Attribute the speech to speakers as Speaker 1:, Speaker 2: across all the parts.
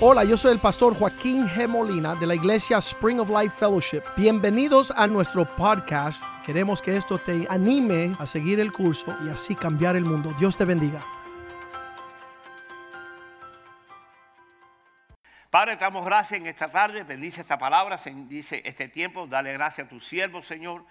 Speaker 1: Hola, yo soy el pastor Joaquín G. Molina de la iglesia Spring of Life Fellowship. Bienvenidos a nuestro podcast. Queremos que esto te anime a seguir el curso y así cambiar el mundo. Dios te bendiga.
Speaker 2: Padre, damos gracias en esta tarde, bendice esta palabra, bendice este tiempo, dale gracias a tu siervo, Señor,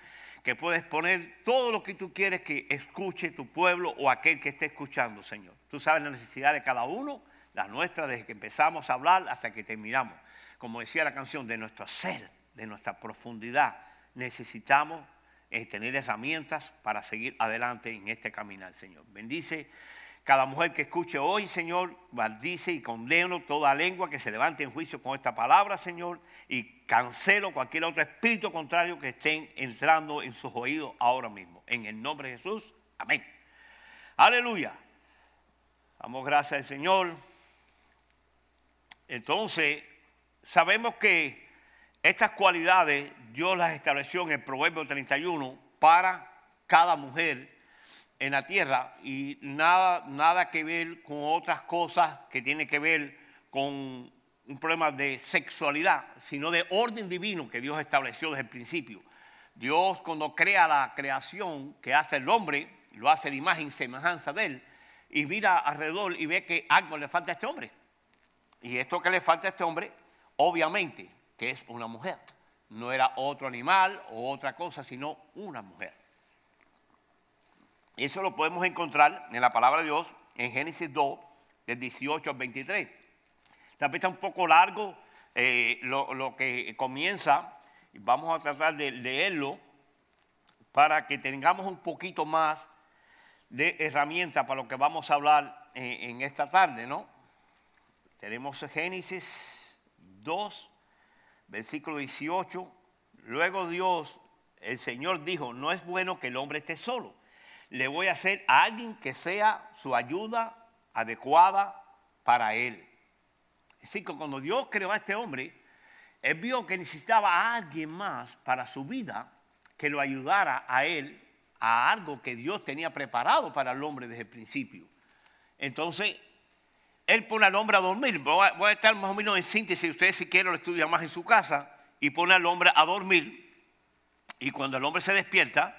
Speaker 2: que puedes poner todo lo que tú quieres que escuche tu pueblo o aquel que esté escuchando, Señor. Tú sabes la necesidad de cada uno, la nuestra, desde que empezamos a hablar hasta que terminamos. Como decía la canción, de nuestro ser, de nuestra profundidad, necesitamos eh, tener herramientas para seguir adelante en este caminar, Señor. Bendice cada mujer que escuche hoy, Señor, maldice y condeno toda lengua que se levante en juicio con esta palabra, Señor, y cancelo cualquier otro espíritu contrario que estén entrando en sus oídos ahora mismo. En el nombre de Jesús, amén. Aleluya. Damos gracias al Señor. Entonces, sabemos que estas cualidades Dios las estableció en el Proverbio 31 para cada mujer en la tierra y nada, nada que ver con otras cosas que tienen que ver con un problema de sexualidad, sino de orden divino que Dios estableció desde el principio. Dios cuando crea la creación que hace el hombre, lo hace de imagen y semejanza de él, y mira alrededor y ve que algo le falta a este hombre. Y esto que le falta a este hombre, obviamente, que es una mujer. No era otro animal o otra cosa, sino una mujer. Eso lo podemos encontrar en la palabra de Dios en Génesis 2, del 18 al 23. También está un poco largo eh, lo, que comienza. Vamos a tratar de leerlo para que tengamos un poquito más de herramienta para lo que vamos a hablar en, en esta tarde, ¿no? Tenemos Génesis 2, versículo 18. Luego Dios, el Señor dijo, no es bueno que el hombre esté solo le voy a hacer a alguien que sea su ayuda adecuada para él. Decir, que cuando Dios creó a este hombre, él vio que necesitaba a alguien más para su vida que lo ayudara a él a algo que Dios tenía preparado para el hombre desde el principio. Entonces, él pone al hombre a dormir. Voy a, estar más o menos en síntesis, ustedes si quieren lo estudian más en su casa, y pone al hombre a dormir. Y cuando el hombre se despierta,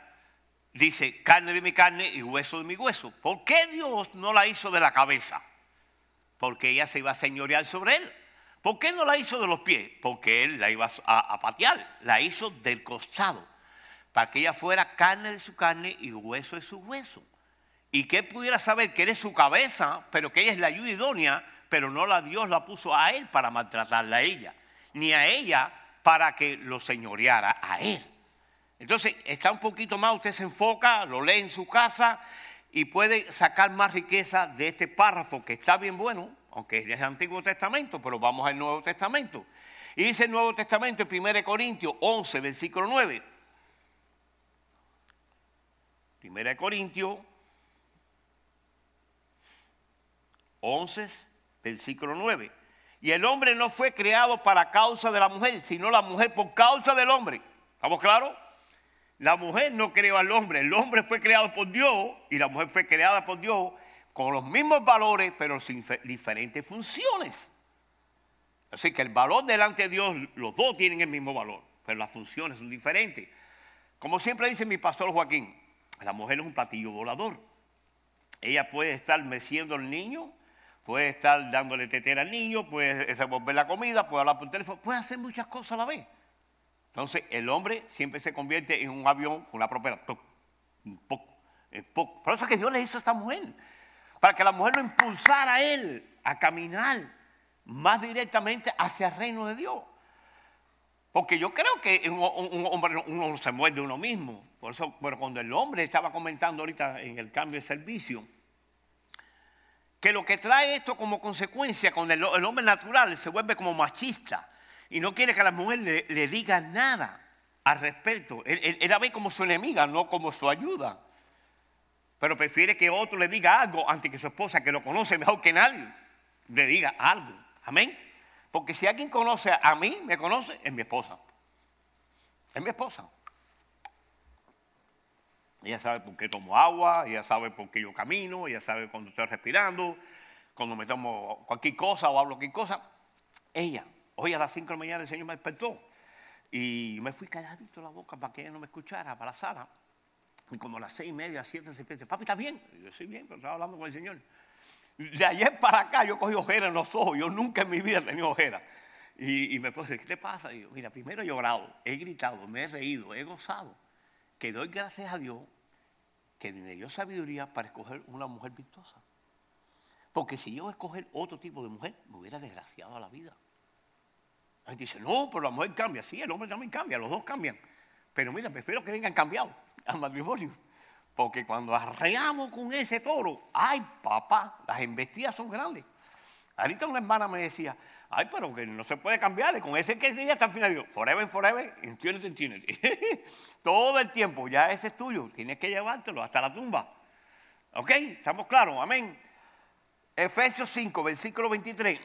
Speaker 2: dice, carne de mi carne y hueso de mi hueso. ¿Por qué Dios no la hizo de la cabeza? Porque ella se iba a señorear sobre él. ¿Por qué no la hizo de los pies? Porque él la iba a, patear. La hizo del costado. Para que ella fuera carne de su carne y hueso de su hueso. Y que pudiera saber que eres su cabeza, pero que ella es la ayuda idónea, pero no la Dios la puso a él para maltratarla a ella. Ni a ella para que lo señoreara a él. Entonces, está un poquito más, usted se enfoca, lo lee en su casa y puede sacar más riqueza de este párrafo que está bien bueno, aunque es del Antiguo Testamento, pero vamos al Nuevo Testamento. Y dice el Nuevo Testamento en 1 Corintios 11, versículo 9. 1 Corintios 11, versículo 9. Y el hombre no fue creado para causa de la mujer, sino la mujer por causa del hombre. ¿Estamos claros? La mujer no creó al hombre, el hombre fue creado por Dios y la mujer fue creada por Dios con los mismos valores, pero sin diferentes funciones. Así que el valor delante de Dios, los dos tienen el mismo valor, pero las funciones son diferentes. Como siempre dice mi pastor Joaquín, la mujer es un platillo volador. Ella puede estar meciendo al niño, puede estar dándole tetera al niño, puede revolver la comida, puede hablar por teléfono, puede hacer muchas cosas a la vez. Entonces el hombre siempre se convierte en un avión con la propia. Por eso es que Dios le hizo a esta mujer. Para que la mujer lo impulsara a él a caminar más directamente hacia el reino de Dios. Porque yo creo que un, hombre uno se muerde uno mismo. Por eso, pero cuando el hombre estaba comentando ahorita en el cambio de servicio, que lo que trae esto como consecuencia, con el hombre natural se vuelve como machista y no quiere que la mujer le, diga nada al respecto. Él, la ve como su enemiga, no como su ayuda. Pero prefiere que otro le diga algo antes que su esposa, que lo conoce mejor que nadie, le diga algo. Amén. Porque si alguien conoce a mí, me conoce, es mi esposa. Es mi esposa. Ella sabe por qué tomo agua, ella sabe por qué yo camino, ella sabe cuando estoy respirando, cuando me tomo cualquier cosa o hablo cualquier cosa. ella. Hoy a las 5 de la mañana el Señor me despertó. Y me fui calladito la boca para que ella no me escuchara, para la sala. Y como a las seis y media, siete, se dice, papi, ¿está bien? Y yo, sí, bien, pero estaba hablando con el Señor. De ayer para acá yo cogí ojeras en los ojos. Yo nunca en mi vida he tenido ojeras. Y, me puse, ¿qué te pasa? Y yo, mira, primero he llorado, he gritado, me he reído, he gozado. Que doy gracias a Dios que me dio sabiduría para escoger una mujer virtuosa. Porque si yo escoger otro tipo de mujer, me hubiera desgraciado a la vida. La gente dice, no, pero la mujer cambia. Sí, el hombre también cambia, los dos cambian. Pero mira, prefiero que vengan cambiados al matrimonio. Porque cuando arreamos con ese toro, ay papá, las embestidas son grandes. Ahorita una hermana me decía, ay, pero que no se puede cambiar, con ese que ya hasta el final, digo, forever, forever, infinity, infinity. Todo el tiempo, ya ese es tuyo, tienes que llevártelo hasta la tumba. ¿Ok? ¿Estamos claros? Amén. Efesios 5, versículo 23.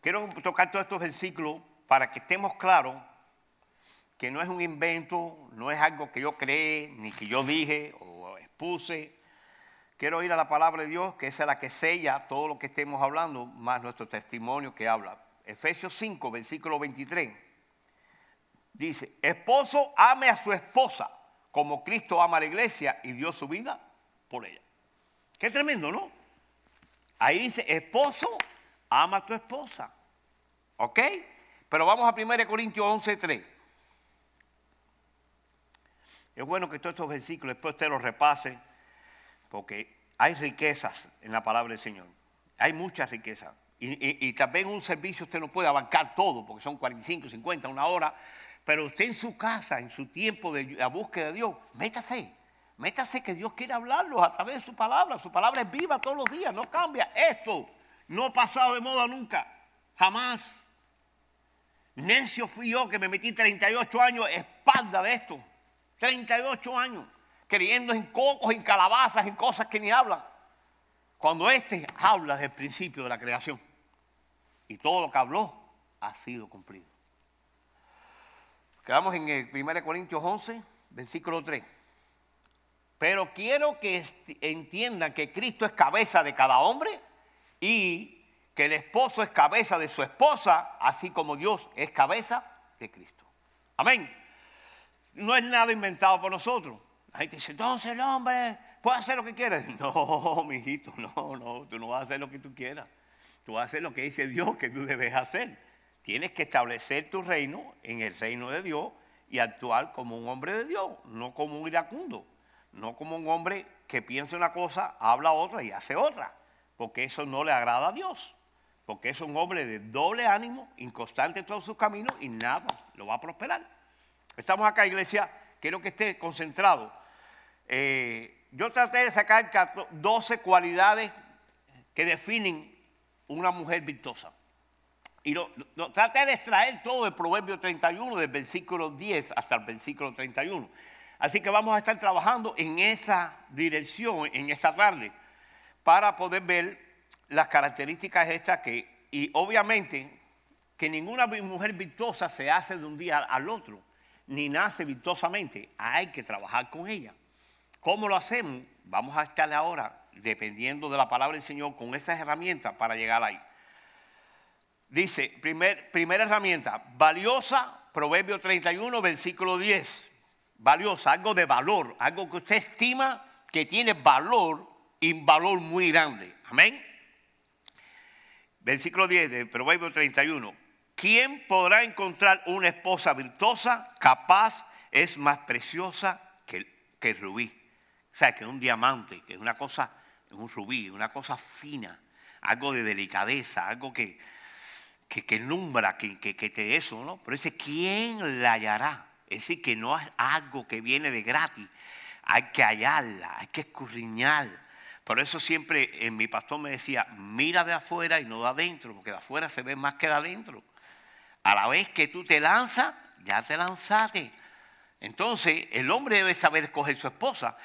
Speaker 2: Quiero tocar todos estos versículos para que estemos claros que no es un invento, no es algo que yo creé, ni que yo dije o expuse. Quiero ir a la palabra de Dios, que es la que sella todo lo que estemos hablando, más nuestro testimonio que habla. Efesios 5, versículo 23. Dice, esposo ame a su esposa como Cristo ama a la iglesia y dio su vida por ella. Qué tremendo, ¿no? Ahí dice, esposo ama a tu esposa. ¿Ok? Pero vamos a 1 Corintios 11, 3. Es bueno que todos estos versículos después usted los repase, porque hay riquezas en la palabra del Señor. Hay muchas riquezas. Y, también un servicio usted no puede abarcar todo, porque son 45, 50, una hora. Pero usted en su casa, en su tiempo de la búsqueda de Dios, métase. Métase que Dios quiere hablarlo a través de su palabra. Su palabra es viva todos los días, no cambia. Esto no ha pasado de moda nunca, jamás. Necio fui yo que me metí 38 años espalda de esto. 38 años, creyendo en cocos, en calabazas, en cosas que ni hablan. Cuando este habla del principio de la creación. Y todo lo que habló ha sido cumplido. Quedamos en el 1 Corintios 11, versículo 3. Pero quiero que entiendan que Cristo es cabeza de cada hombre y que el esposo es cabeza de su esposa, así como Dios es cabeza de Cristo. Amén no es nada inventado por nosotros. La gente dice, entonces el hombre puede hacer lo que quiera. No, mi hijito, no, no, tú no vas a hacer lo que tú quieras. Tú vas a hacer lo que dice Dios que tú debes hacer. Tienes que establecer tu reino en el reino de Dios y actuar como un hombre de Dios, no como un iracundo, no como un hombre que piensa una cosa, habla otra y hace otra, porque eso no le agrada a Dios, porque es un hombre de doble ánimo, inconstante en todos sus caminos y nada lo va a prosperar. Estamos acá, iglesia, quiero que esté concentrado. Eh, yo traté de sacar 12 cualidades que definen una mujer virtuosa. Y traté de extraer todo del Proverbio 31, del versículo 10 hasta el versículo 31. Así que vamos a estar trabajando en esa dirección en esta tarde para poder ver las características estas que, y obviamente, que ninguna mujer virtuosa se hace de un día al otro ni nace virtuosamente, hay que trabajar con ella. ¿Cómo lo hacemos? Vamos a estar ahora, dependiendo de la palabra del Señor, con esas herramientas para llegar ahí. Dice, primer, primera herramienta, valiosa, Proverbio 31, versículo 10. Valiosa, algo de valor, algo que usted estima que tiene valor y valor muy grande. Amén. Versículo 10 de Proverbio 31. ¿Quién podrá encontrar una esposa virtuosa, capaz, es más preciosa que, que el rubí? O sea, que un diamante, que es una cosa, un rubí, una cosa fina, algo de delicadeza, algo que, que, que numbra, que, que, que te eso, ¿no? Pero dice, ¿quién la hallará? Es decir, que no es algo que viene de gratis. Hay que hallarla, hay que escurriñar. Por eso siempre en mi pastor me decía, mira de afuera y no de adentro, porque de afuera se ve más que de adentro. A la vez que tú te lanzas, ya te lanzaste. Entonces, el hombre debe saber escoger su esposa,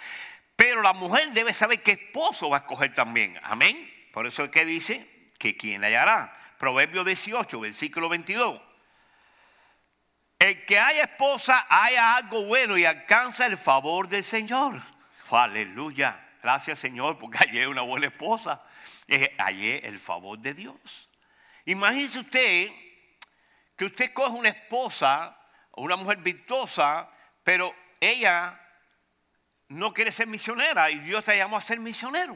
Speaker 2: pero la mujer debe saber qué esposo va a escoger también. Amén. Por eso es que dice que quien la hallará. Proverbio 18, versículo 22. El que haya esposa haya algo bueno y alcanza el favor del Señor. Aleluya. Gracias Señor porque hallé una buena esposa. Hallé el favor de Dios. Imagínese usted que usted coge una esposa una mujer virtuosa, pero ella no quiere ser misionera y Dios te llamó a ser misionero.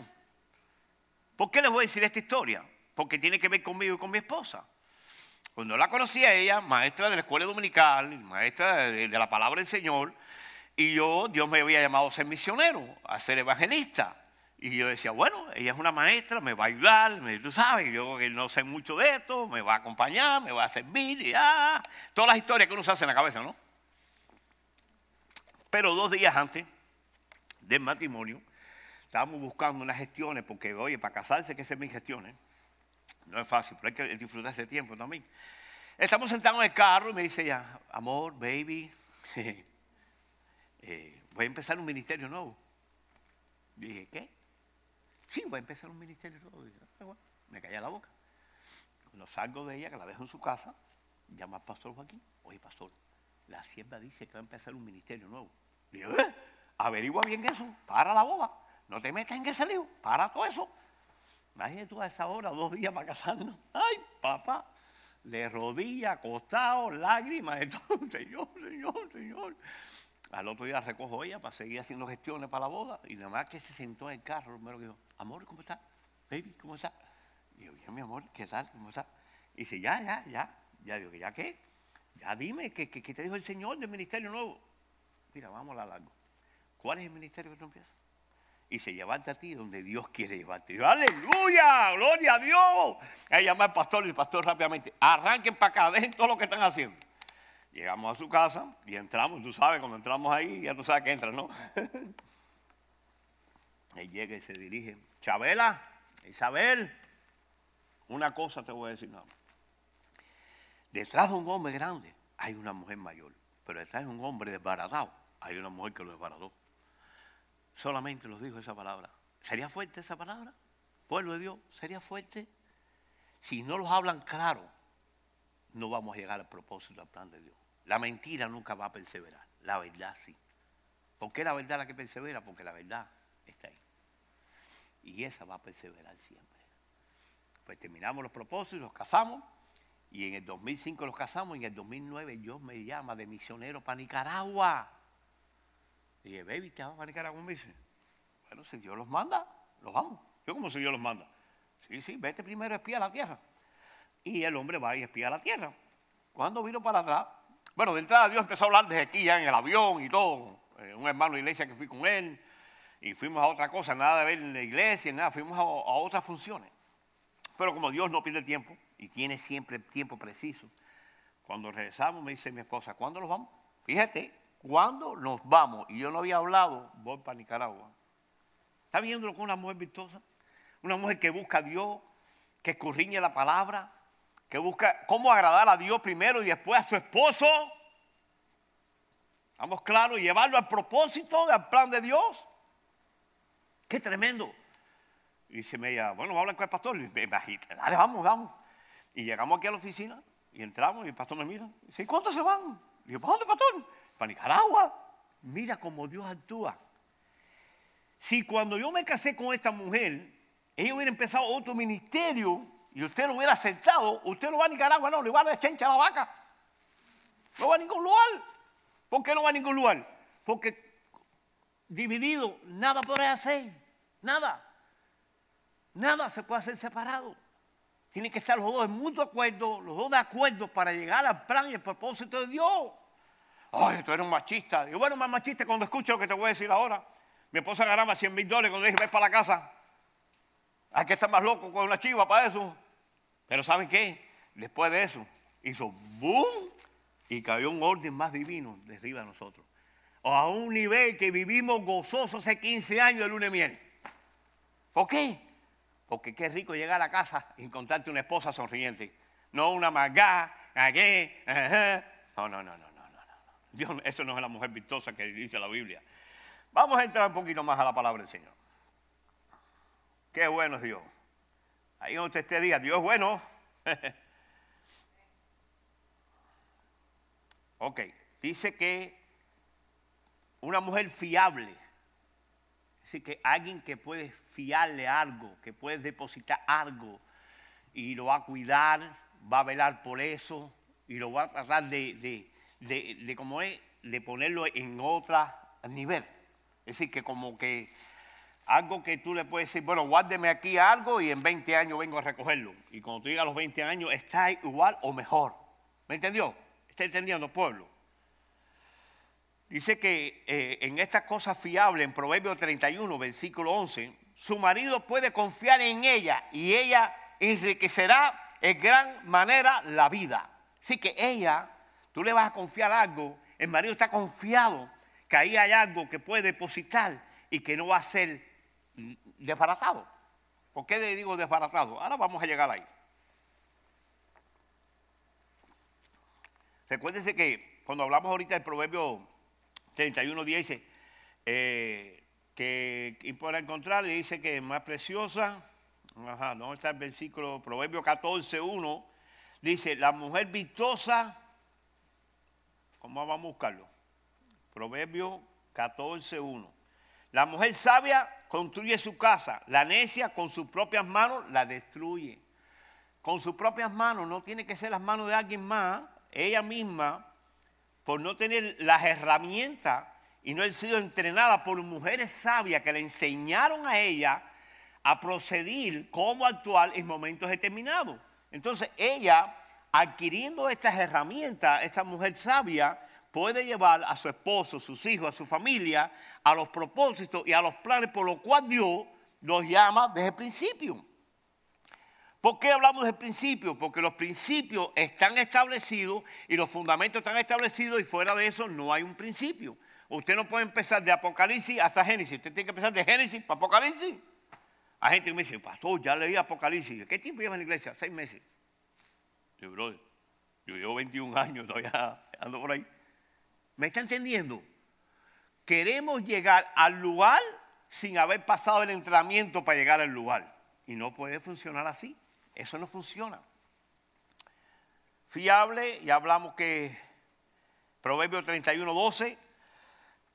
Speaker 2: ¿Por qué les voy a decir esta historia? Porque tiene que ver conmigo y con mi esposa. Cuando la conocí a ella, maestra de la escuela dominical, maestra de, la palabra del Señor, y yo, Dios me había llamado a ser misionero, a ser evangelista. Y yo decía, bueno, ella es una maestra, me va a ayudar, me, tú sabes, yo no sé mucho de esto, me va a acompañar, me va a servir, y ah, todas las historias que uno se hace en la cabeza, ¿no? Pero dos días antes del matrimonio, estábamos buscando unas gestiones, porque oye, para casarse que hacer mis gestiones. No es fácil, pero hay que disfrutar ese tiempo también. Estamos sentados en el carro y me dice ella, amor, baby, eh, voy a empezar un ministerio nuevo. Dije, ¿qué? Sí, voy a empezar un ministerio nuevo. Ah, me calla la boca. Cuando salgo de ella, que la dejo en su casa, llama al pastor Joaquín. Oye, pastor, la sierva dice que va a empezar un ministerio nuevo. Digo, ¿eh? Averigua bien eso, para la boda. No te metas en ese lío, para todo eso. Imagínate tú a esa hora, dos días para casarnos. Ay, papá, de rodillas, acostado, lágrimas, Señor, Señor, Señor. Al otro día recojo ella para seguir haciendo gestiones para la boda. Y nada más que se sentó en el carro, primero que dijo, amor, ¿cómo está? Baby, ¿cómo está? Y yo, bien, mi amor, ¿qué tal? ¿Cómo está? Y dice, ya, ya, ya. Ya digo, ¿ya qué? Ya dime, ¿qué, qué, te dijo el Señor del ministerio nuevo? Mira, vamos a largo. ¿Cuál es el ministerio que tú empiezas? Y se llevarte a ti donde Dios quiere llevarte. ¡Aleluya! ¡Gloria a Dios! Ahí llama al pastor y el pastor rápidamente, arranquen para acá, dejen todo lo que están haciendo. Llegamos a su casa y entramos, tú sabes, cuando entramos ahí, ya tú sabes que entra, ¿no? Él llega y se dirige, Chabela, Isabel, una cosa te voy a decir nada. Detrás de un hombre grande hay una mujer mayor, pero detrás de un hombre desbaratado hay una mujer que lo desbarató. Solamente los dijo esa palabra. ¿Sería fuerte esa palabra? Pueblo de Dios, ¿sería fuerte? Si no los hablan claro, no vamos a llegar al propósito, al plan de Dios. La mentira nunca va a perseverar, la verdad sí. ¿Por qué la verdad la que persevera? Porque la verdad está ahí. Y esa va a perseverar siempre. Pues terminamos los propósitos, los casamos. Y en el 2005 los casamos. Y en el 2009 Dios me llama de misionero para Nicaragua. Y dije, baby, ¿te vas para Nicaragua? Me dice, bueno, si Dios los manda, los vamos. Yo como si Dios los manda. Sí, sí, vete primero a espiar la tierra. Y el hombre va y espía la tierra. Cuando vino para atrás, bueno, de entrada Dios empezó a hablar desde aquí ya en el avión y todo. Eh, un hermano de iglesia que fui con él. Y fuimos a otra cosa, nada de ver en la iglesia, nada, fuimos a, otras funciones. Pero como Dios no pierde tiempo y tiene siempre el tiempo preciso, cuando regresamos me dice mi esposa, ¿cuándo nos vamos? Fíjate, ¿cuándo nos vamos? Y yo no había hablado, voy para Nicaragua. ¿Está viéndolo con una mujer virtuosa? Una mujer que busca a Dios, que escurriña la palabra, que busca cómo agradar a Dios primero y después a su esposo. Vamos claro, llevarlo al propósito, al plan de Dios. Qué tremendo. Y dice ella, bueno, vamos a hablar con el pastor. Y me dale, vamos, vamos. Y llegamos aquí a la oficina y entramos y el pastor me mira. Y dice, ¿cuántos se van? Y yo, ¿para dónde, pastor? Para Nicaragua. Mira cómo Dios actúa. Si cuando yo me casé con esta mujer, ella hubiera empezado otro ministerio, y usted lo hubiera aceptado, usted no va a Nicaragua, no, le va a dar chencha a la vaca. No va a ningún lugar. ¿Por qué no va a ningún lugar? Porque dividido, nada puede hacer. Nada. Nada se puede hacer separado. Tienen que estar los dos en mutuo acuerdo, los dos de acuerdo para llegar al plan y el propósito de Dios. Ay, tú eres un machista. Y bueno, más machista cuando escucho lo que te voy a decir ahora. Mi esposa ganaba 100 mil dólares cuando dije, ves para la casa. Hay que estar más loco con una chiva para eso. Pero ¿saben qué? Después de eso, hizo boom y cayó un orden más divino de arriba de nosotros. A un nivel que vivimos gozosos hace 15 años de luna de miel. ¿Por qué? Porque qué rico llegar a la casa y encontrarte una esposa sonriente. No una magá? No, no, no, no, no, no. Dios, eso no es la mujer virtuosa que dice la Biblia. Vamos a entrar un poquito más a la palabra del Señor. Qué bueno es Dios. Ahí donde usted diga, Dios es bueno. ok, dice que una mujer fiable, es decir, que alguien que puede fiarle algo, que puede depositar algo y lo va a cuidar, va a velar por eso y lo va a tratar de, de, como es, de ponerlo en otro nivel. Es decir, que como que algo que tú le puedes decir, bueno, guárdeme aquí algo y en 20 años vengo a recogerlo. Y cuando tú llegas a los 20 años, está igual o mejor. ¿Me entendió? ¿Está entendiendo, pueblo? Dice que eh, en estas cosas fiables, en Proverbio 31, versículo 11, su marido puede confiar en ella y ella enriquecerá en gran manera la vida. Así que ella, tú le vas a confiar algo, el marido está confiado que ahí hay algo que puede depositar y que no va a ser desbaratado. ¿Por qué le digo desbaratado? Ahora vamos a llegar ahí. Recuérdense que cuando hablamos ahorita del proverbio 31 dice eh, que y por encontrar dice que es más preciosa. Ajá, ¿dónde está el versículo? Proverbio 14, 1. Dice, la mujer vistosa, ¿cómo vamos a buscarlo? Proverbio 14, 1. La mujer sabia construye su casa, la necia con sus propias manos la destruye. Con sus propias manos, no tiene que ser las manos de alguien más, ella misma por no tener las herramientas y no haber sido entrenada por mujeres sabias que le enseñaron a ella a proceder, cómo actuar en momentos determinados. Entonces ella, adquiriendo estas herramientas, esta mujer sabia, puede llevar a su esposo, sus hijos, a su familia, a los propósitos y a los planes por los cuales Dios los llama desde el principio. ¿Por qué hablamos del principio? Porque los principios están establecidos y los fundamentos están establecidos y fuera de eso no hay un principio. Usted no puede empezar de Apocalipsis hasta Génesis. Usted tiene que empezar de Génesis para Apocalipsis. Hay gente que me dice, pastor, ya leí Apocalipsis. ¿Qué tiempo lleva en la iglesia? Seis meses. Yo, brother, yo llevo 21 años, todavía ando por ahí. ¿Me está entendiendo? Queremos llegar al lugar sin haber pasado el entrenamiento para llegar al lugar. Y no puede funcionar así. Eso no funciona. Fiable, ya hablamos que Proverbio 31, 12,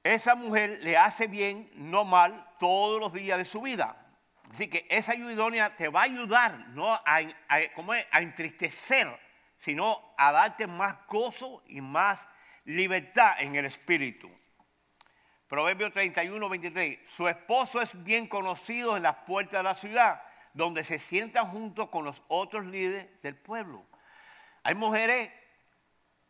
Speaker 2: esa mujer le hace bien, no mal, todos los días de su vida. Así que esa ayuda te va a ayudar, no a, a entristecer, sino a darte más gozo y más libertad en el espíritu. Proverbio 31, 23. Su esposo es bien conocido en las puertas de la ciudad donde se sientan junto con los otros líderes del pueblo. Hay mujeres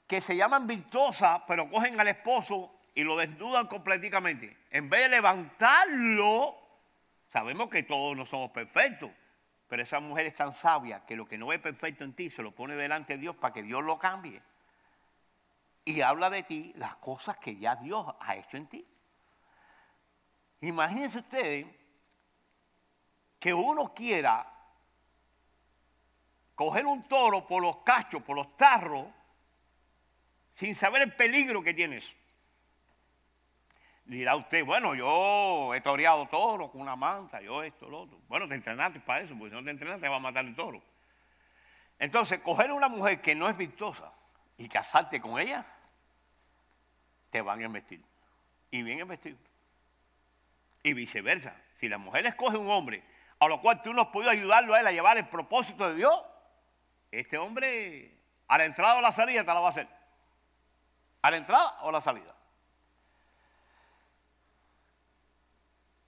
Speaker 2: que se llaman virtuosas, pero cogen al esposo y lo desnudan completamente. En vez de levantarlo, sabemos que todos no somos perfectos, pero esa mujer es tan sabia que lo que no es perfecto en ti se lo pone delante de Dios para que Dios lo cambie. Y habla de ti las cosas que ya Dios ha hecho en ti. Imagínense ustedes que uno quiera coger un toro por los cachos, por los tarros, sin saber el peligro que tiene eso. Dirá usted, bueno, yo he toreado toro con una manta, yo esto, lo otro. Bueno, te entrenaste para eso, porque si no te entrenaste te va a matar el toro. Entonces, coger una mujer que no es vistosa y casarte con ella, te van a investir. Y bien investir. Y viceversa. Si la mujer escoge un hombre a lo cual tú no has podido ayudarlo a él a llevar el propósito de Dios, este hombre a la entrada o a la salida te la va a hacer. A la entrada o a la salida.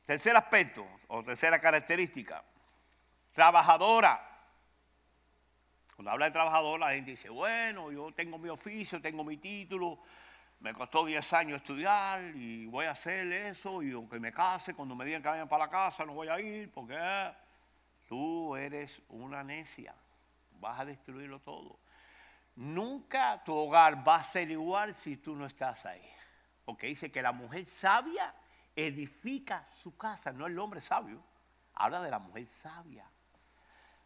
Speaker 2: Tercer aspecto o tercera característica, trabajadora. Cuando habla de trabajadora, la gente dice, bueno, yo tengo mi oficio, tengo mi título, me costó 10 años estudiar y voy a hacer eso y aunque me case, cuando me digan que vayan para la casa no voy a ir porque tú eres una necia, vas a destruirlo todo. Nunca tu hogar va a ser igual si tú no estás ahí. Porque dice que la mujer sabia edifica su casa, no el hombre sabio. Habla de la mujer sabia.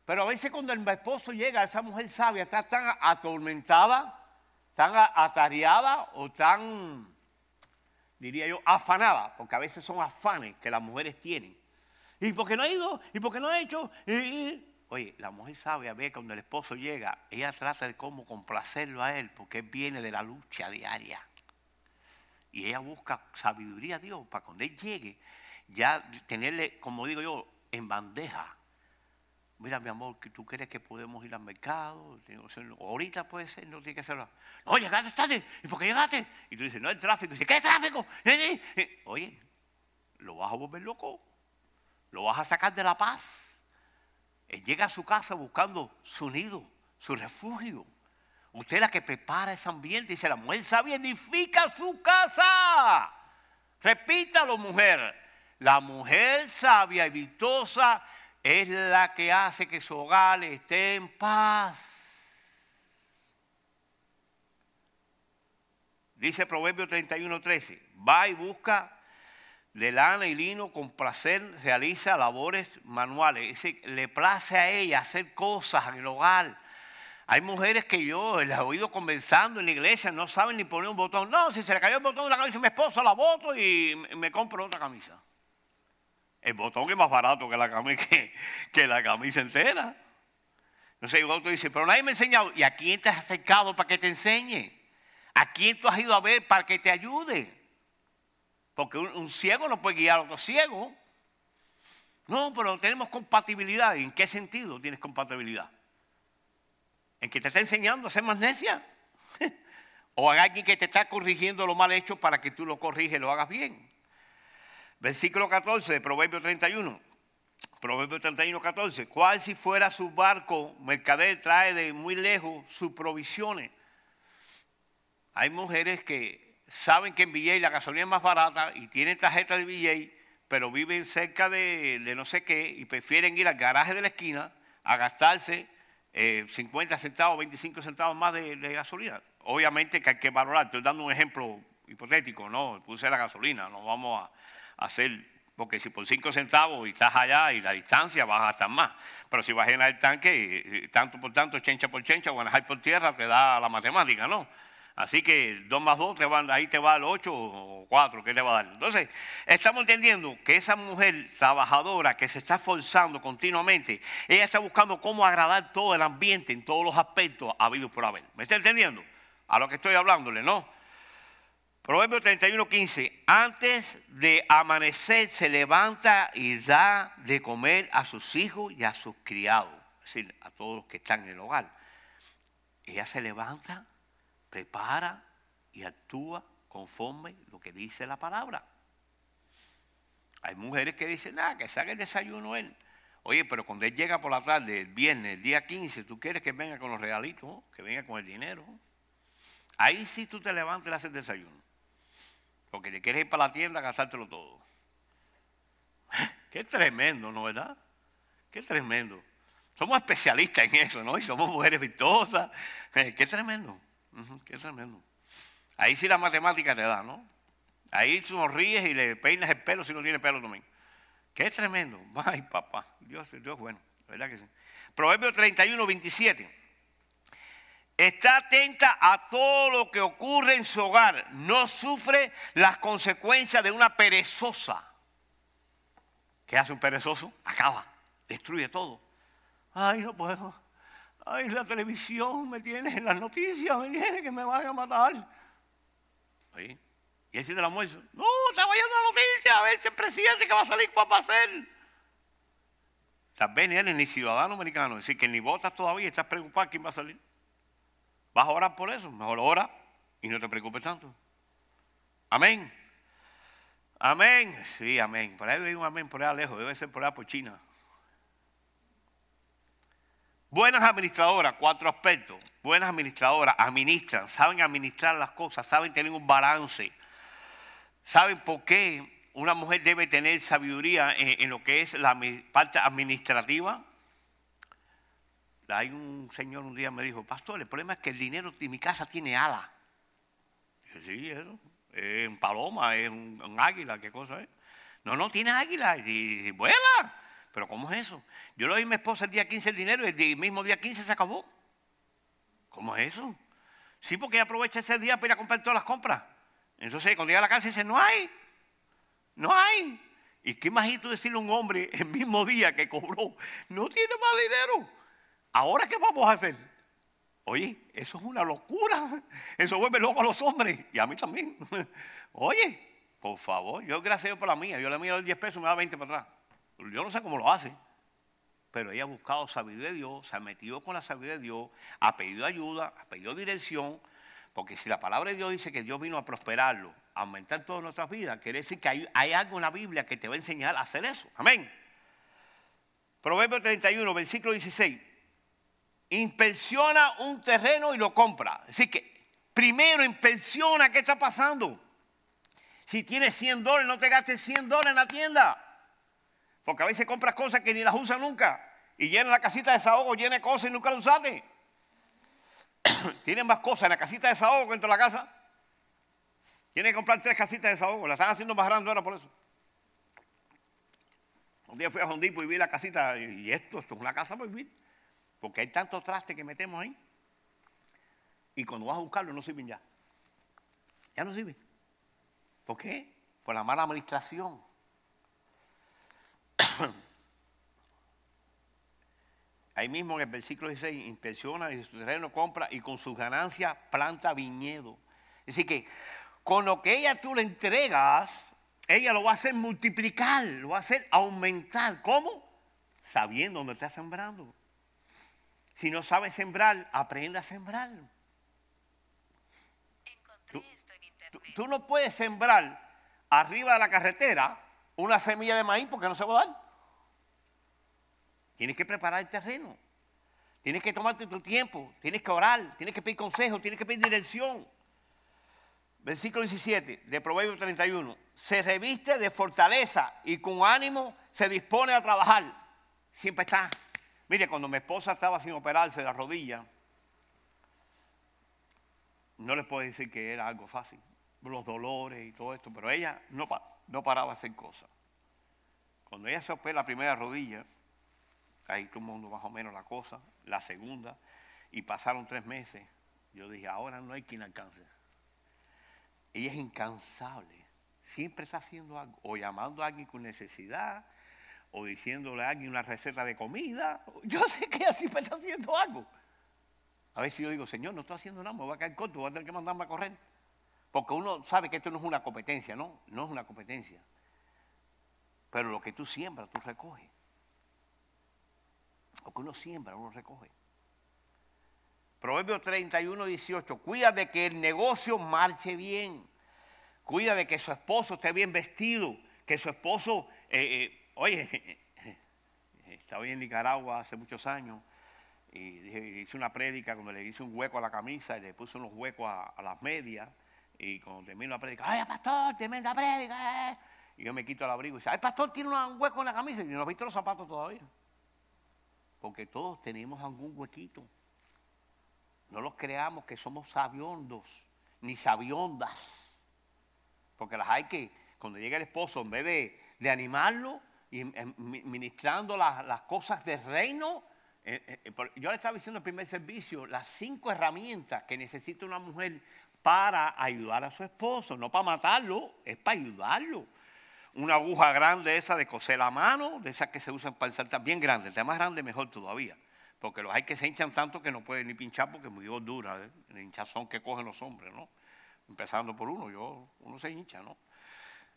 Speaker 2: Pero a veces cuando el esposo llega, esa mujer sabia está tan atormentada tan atareada o tan, diría yo, afanada, porque a veces son afanes que las mujeres tienen. ¿Y por qué no ha ido? ¿Y por qué no ha hecho? Oye, la mujer sabe a ver cuando el esposo llega, ella trata de cómo complacerlo a él, porque él viene de la lucha diaria. Y ella busca sabiduría a Dios para cuando él llegue, ya tenerle, como digo yo, en bandeja mira mi amor, tú crees que podemos ir al mercado, ahorita puede ser, no tiene que ser. No, llegaste tarde, ¿y por qué llegaste? Y tú dices, no, el tráfico. Y dice, ¿qué tráfico? Oye, lo vas a volver loco, lo vas a sacar de la paz. Él llega a su casa buscando su nido, su refugio. Usted es la que prepara ese ambiente. Dice, la mujer sabia edifica su casa. Repítalo, mujer. La mujer sabia y virtuosa es la que hace que su hogar esté en paz. Dice Proverbio 31:13, va y busca de lana y lino con placer, realiza labores manuales. le place a ella hacer cosas en el hogar. Hay mujeres que yo las he oído conversando en la iglesia, no saben ni poner un botón. No, si se le cayó el botón de la camisa, mi esposa la boto y me compro otra camisa. El botón es más barato que la camisa, entera. Entonces el otro dice, pero nadie me ha enseñado. ¿Y a quién te has acercado para que te enseñe? ¿A quién tú has ido a ver para que te ayude? Porque un, ciego no puede guiar a otro ciego. No, pero tenemos compatibilidad. ¿En qué sentido tienes compatibilidad? ¿En que te está enseñando a ser más necia? ¿O a alguien que te está corrigiendo lo mal hecho para que tú lo corriges y lo hagas bien? Versículo 14 de Proverbio 31. Proverbio 31, 14. ¿Cuál si fuera su barco, mercader trae de muy lejos sus provisiones? Hay mujeres que saben que en Villay la gasolina es más barata y tienen tarjeta de Villay, pero viven cerca de, no sé qué y prefieren ir al garaje de la esquina a gastarse 50 eh, centavos, 25 centavos más de, gasolina. Obviamente que hay que valorar. Estoy dando un ejemplo hipotético, no, puse la gasolina, no vamos a hacer, porque si por 5 centavos y estás allá y la distancia vas a gastar más. Pero si vas a llenar el tanque, tanto por tanto, chencha por chencha, o bajar por tierra, te da la matemática, ¿no? Así que 2 más 2, te van, ahí te va el 8 o 4, ¿qué te va a dar? Entonces, estamos entendiendo que esa mujer trabajadora que se está esforzando continuamente, ella está buscando cómo agradar todo el ambiente en todos los aspectos habidos por haber. ¿Me está entendiendo? A lo que estoy hablándole, ¿no? Proverbio 31, 15. Antes de amanecer se levanta y da de comer a sus hijos y a sus criados, es decir, a todos los que están en el hogar. Ella se levanta, prepara y actúa conforme lo que dice la palabra. Hay mujeres que dicen, nada, que salga el desayuno él. Oye, pero cuando él llega por la tarde, el viernes, el día 15, tú quieres que venga con los regalitos, que venga con el dinero. Ahí sí tú te levantas y le haces desayuno. Porque le quieres ir para la tienda a gastártelo todo. Qué tremendo, ¿no verdad? Qué tremendo. Somos especialistas en eso, ¿no? Y somos mujeres virtuosas. Qué tremendo. Qué tremendo. Ahí sí la matemática te da, ¿no? Ahí sonríes y le peinas el pelo si no tiene pelo también. Qué tremendo. Ay, papá. Dios, Dios bueno. ¿Verdad que sí? Proverbio 31, 27. Está atenta a todo lo que ocurre en su hogar. No sufre las consecuencias de una perezosa. ¿Qué hace un perezoso? Acaba, destruye todo. Ay, no puedo. Ay, la televisión me tiene, en las noticias me tiene que me van a matar. ¿Sí? Y ese de la muerte, no, se vaya la noticia, a ver si el presidente que va a salir, ¿qué va a hacer? Tal vez ni eres ni ciudadano americano, es decir, que ni votas todavía, estás preocupado quién va a salir. ¿Vas a orar por eso? Mejor ora y no te preocupes tanto. Amén. Amén. Sí, amén. Por ahí hay un amén por allá lejos. Debe ser por allá por China. Buenas administradoras, cuatro aspectos. Buenas administradoras administran, saben administrar las cosas, saben tener un balance. Saben por qué una mujer debe tener sabiduría en, lo que es la parte administrativa hay un señor un día me dijo, pastor, el problema es que el dinero de mi casa tiene ala. Dije, sí, eso. Es un paloma, es un, águila, ¿qué cosa es? No, no, tiene águila y, vuela. Pero ¿cómo es eso? Yo le doy a mi esposa el día 15 el dinero y el mismo día 15 se acabó. ¿Cómo es eso? Sí, porque ella aprovecha ese día para ir a comprar todas las compras. Entonces, cuando llega a la casa dice, no hay, no hay. ¿Y qué imagino decirle a un hombre el mismo día que cobró, no tiene más dinero? ¿Ahora qué vamos a hacer? Oye, eso es una locura. Eso vuelve loco a los hombres y a mí también. Oye, por favor, yo gracias por la mía. Yo le miro el 10 pesos y me da 20 para atrás. Yo no sé cómo lo hace. pero ella ha buscado sabiduría de Dios, se ha metido con la sabiduría de Dios, ha pedido ayuda, ha pedido dirección, porque si la palabra de Dios dice que Dios vino a prosperarlo, a aumentar todas nuestras vidas, quiere decir que hay, algo en la Biblia que te va a enseñar a hacer eso. Amén. Proverbio 31, versículo 16. Inspecciona un terreno y lo compra. Decir, que primero inspecciona qué está pasando. Si tienes 100 dólares, no te gastes 100 dólares en la tienda. Porque a veces compras cosas que ni las usas nunca. Y llena la casita de desahogo, llena cosas y nunca las usaste. Tienen más cosas en la casita de desahogo que dentro de la casa. Tienen que comprar tres casitas de desahogo. La están haciendo más grande ahora por eso. Un día fui a Hondipo y vi la casita. Y esto, esto es una casa por vivir. Porque hay tantos trastes que metemos ahí. Y cuando vas a buscarlo no sirven ya. Ya no sirven. ¿Por qué? Por la mala administración. Ahí mismo en el versículo 16, inspecciona y su terreno compra y con sus ganancias planta viñedo. Es decir que con lo que ella tú le entregas, ella lo va a hacer multiplicar, lo va a hacer aumentar. ¿Cómo? Sabiendo dónde está sembrando. Si no sabe sembrar, aprenda a sembrar. Tú, tú no puedes sembrar arriba de la carretera una semilla de maíz porque no se va a dar. Tienes que preparar el terreno. Tienes que tomarte tu tiempo. Tienes que orar. Tienes que pedir consejo. Tienes que pedir dirección. Versículo 17 de Proverbios 31. Se reviste de fortaleza y con ánimo se dispone a trabajar. Siempre está. Mire, cuando mi esposa estaba sin operarse de la rodilla, no les puedo decir que era algo fácil. Los dolores y todo esto, pero ella no, no paraba de hacer cosas. Cuando ella se opera la primera rodilla, ahí todo el mundo más o menos la cosa, la segunda, y pasaron tres meses. Yo dije, ahora no hay quien alcance. Ella es incansable, siempre está haciendo algo, o llamando a alguien con necesidad, o diciéndole a alguien una receta de comida. Yo sé que ella siempre está haciendo algo. A veces yo digo, Señor, no estoy haciendo nada, me voy a caer corto, voy a tener que mandarme a correr. Porque uno sabe que esto no es una competencia, ¿no? No es una competencia. Pero lo que tú siembras, tú recoges. Uno siembra, uno recoge. Proverbio 31, 18. Cuida de que el negocio marche bien. Cuida de que su esposo esté bien vestido. Que su esposo, eh, eh, oye, estaba en Nicaragua hace muchos años y hice una prédica cuando le hice un hueco a la camisa y le puse unos huecos a, las medias. Y cuando termino la prédica, ¡ay, pastor, tremenda prédica! Eh". Y yo me quito el abrigo y dice, ¡ay, pastor, tiene un hueco en la camisa! Y no ha visto los zapatos todavía. Porque todos tenemos algún huequito. No los creamos que somos sabiondos, ni sabiondas. Porque las hay que, cuando llega el esposo, en vez de, animarlo y ministrando las, cosas del reino, eh, eh, yo le estaba diciendo en el primer servicio las cinco herramientas que necesita una mujer para ayudar a su esposo, no para matarlo, es para ayudarlo una aguja grande esa de coser a mano, de esas que se usan para saltar, bien grande, de más grande mejor todavía, porque los hay que se hinchan tanto que no pueden ni pinchar porque es muy dura, ¿eh? el hinchazón que cogen los hombres, ¿no? Empezando por uno, yo, uno se hincha, ¿no?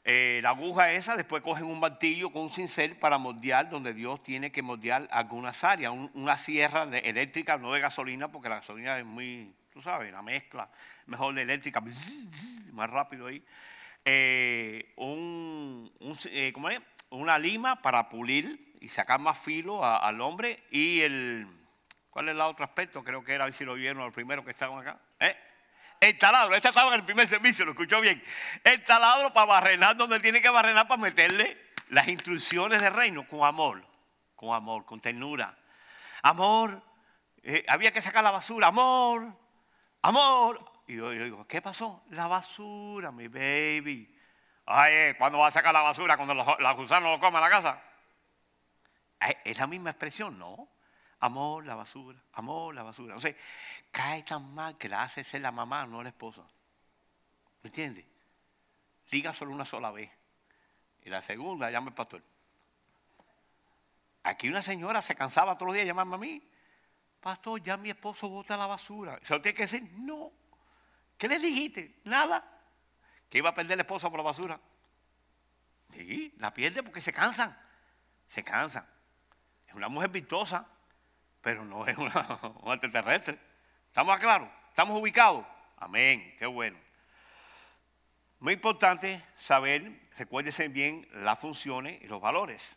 Speaker 2: Eh, la aguja esa, después cogen un martillo con un cincel para moldear donde Dios tiene que moldear algunas áreas, una sierra eléctrica, no de gasolina, porque la gasolina es muy, tú sabes, la mezcla, mejor de eléctrica, más rápido ahí. Eh, un, eh, una lima para pulir y sacar más filo al hombre y el, ¿cuál es el otro aspecto? Creo que era, a ver si lo vieron los primeros que estaban acá. ¿Eh? El taladro, este estaba en el primer servicio, lo escuchó bien. El taladro para barrenar donde tiene que barrenar para meterle las instrucciones del reino con amor, con amor, con ternura. Amor, había que sacar la basura, amor, amor, y yo, digo, ¿qué pasó? La basura, mi baby. Ay, eh, ¿cuándo va a sacar la basura? Cuando los, los gusanos lo coman a la casa. Es la misma expresión, ¿no? Amor, la basura, amor, la basura. O sea, cae tan mal que la hace ser la mamá, no la esposa. ¿Me entiendes? Diga solo una sola vez. Y la segunda, llama el pastor. Aquí una señora se cansaba todos los días de llamarme a mí. Pastor, ya mi esposo bota la basura. ¿Se lo tiene que decir? No. ¿Qué le dijiste? Nada. Que iba a perder la esposa por la basura. Sí, la pierde porque se cansan. Se cansan. Es una mujer vistosa, pero no es una, un extraterrestre. ¿Estamos claros? ¿Estamos ubicados? Amén, qué bueno. Muy importante saber, recuérdese bien las funciones y los valores.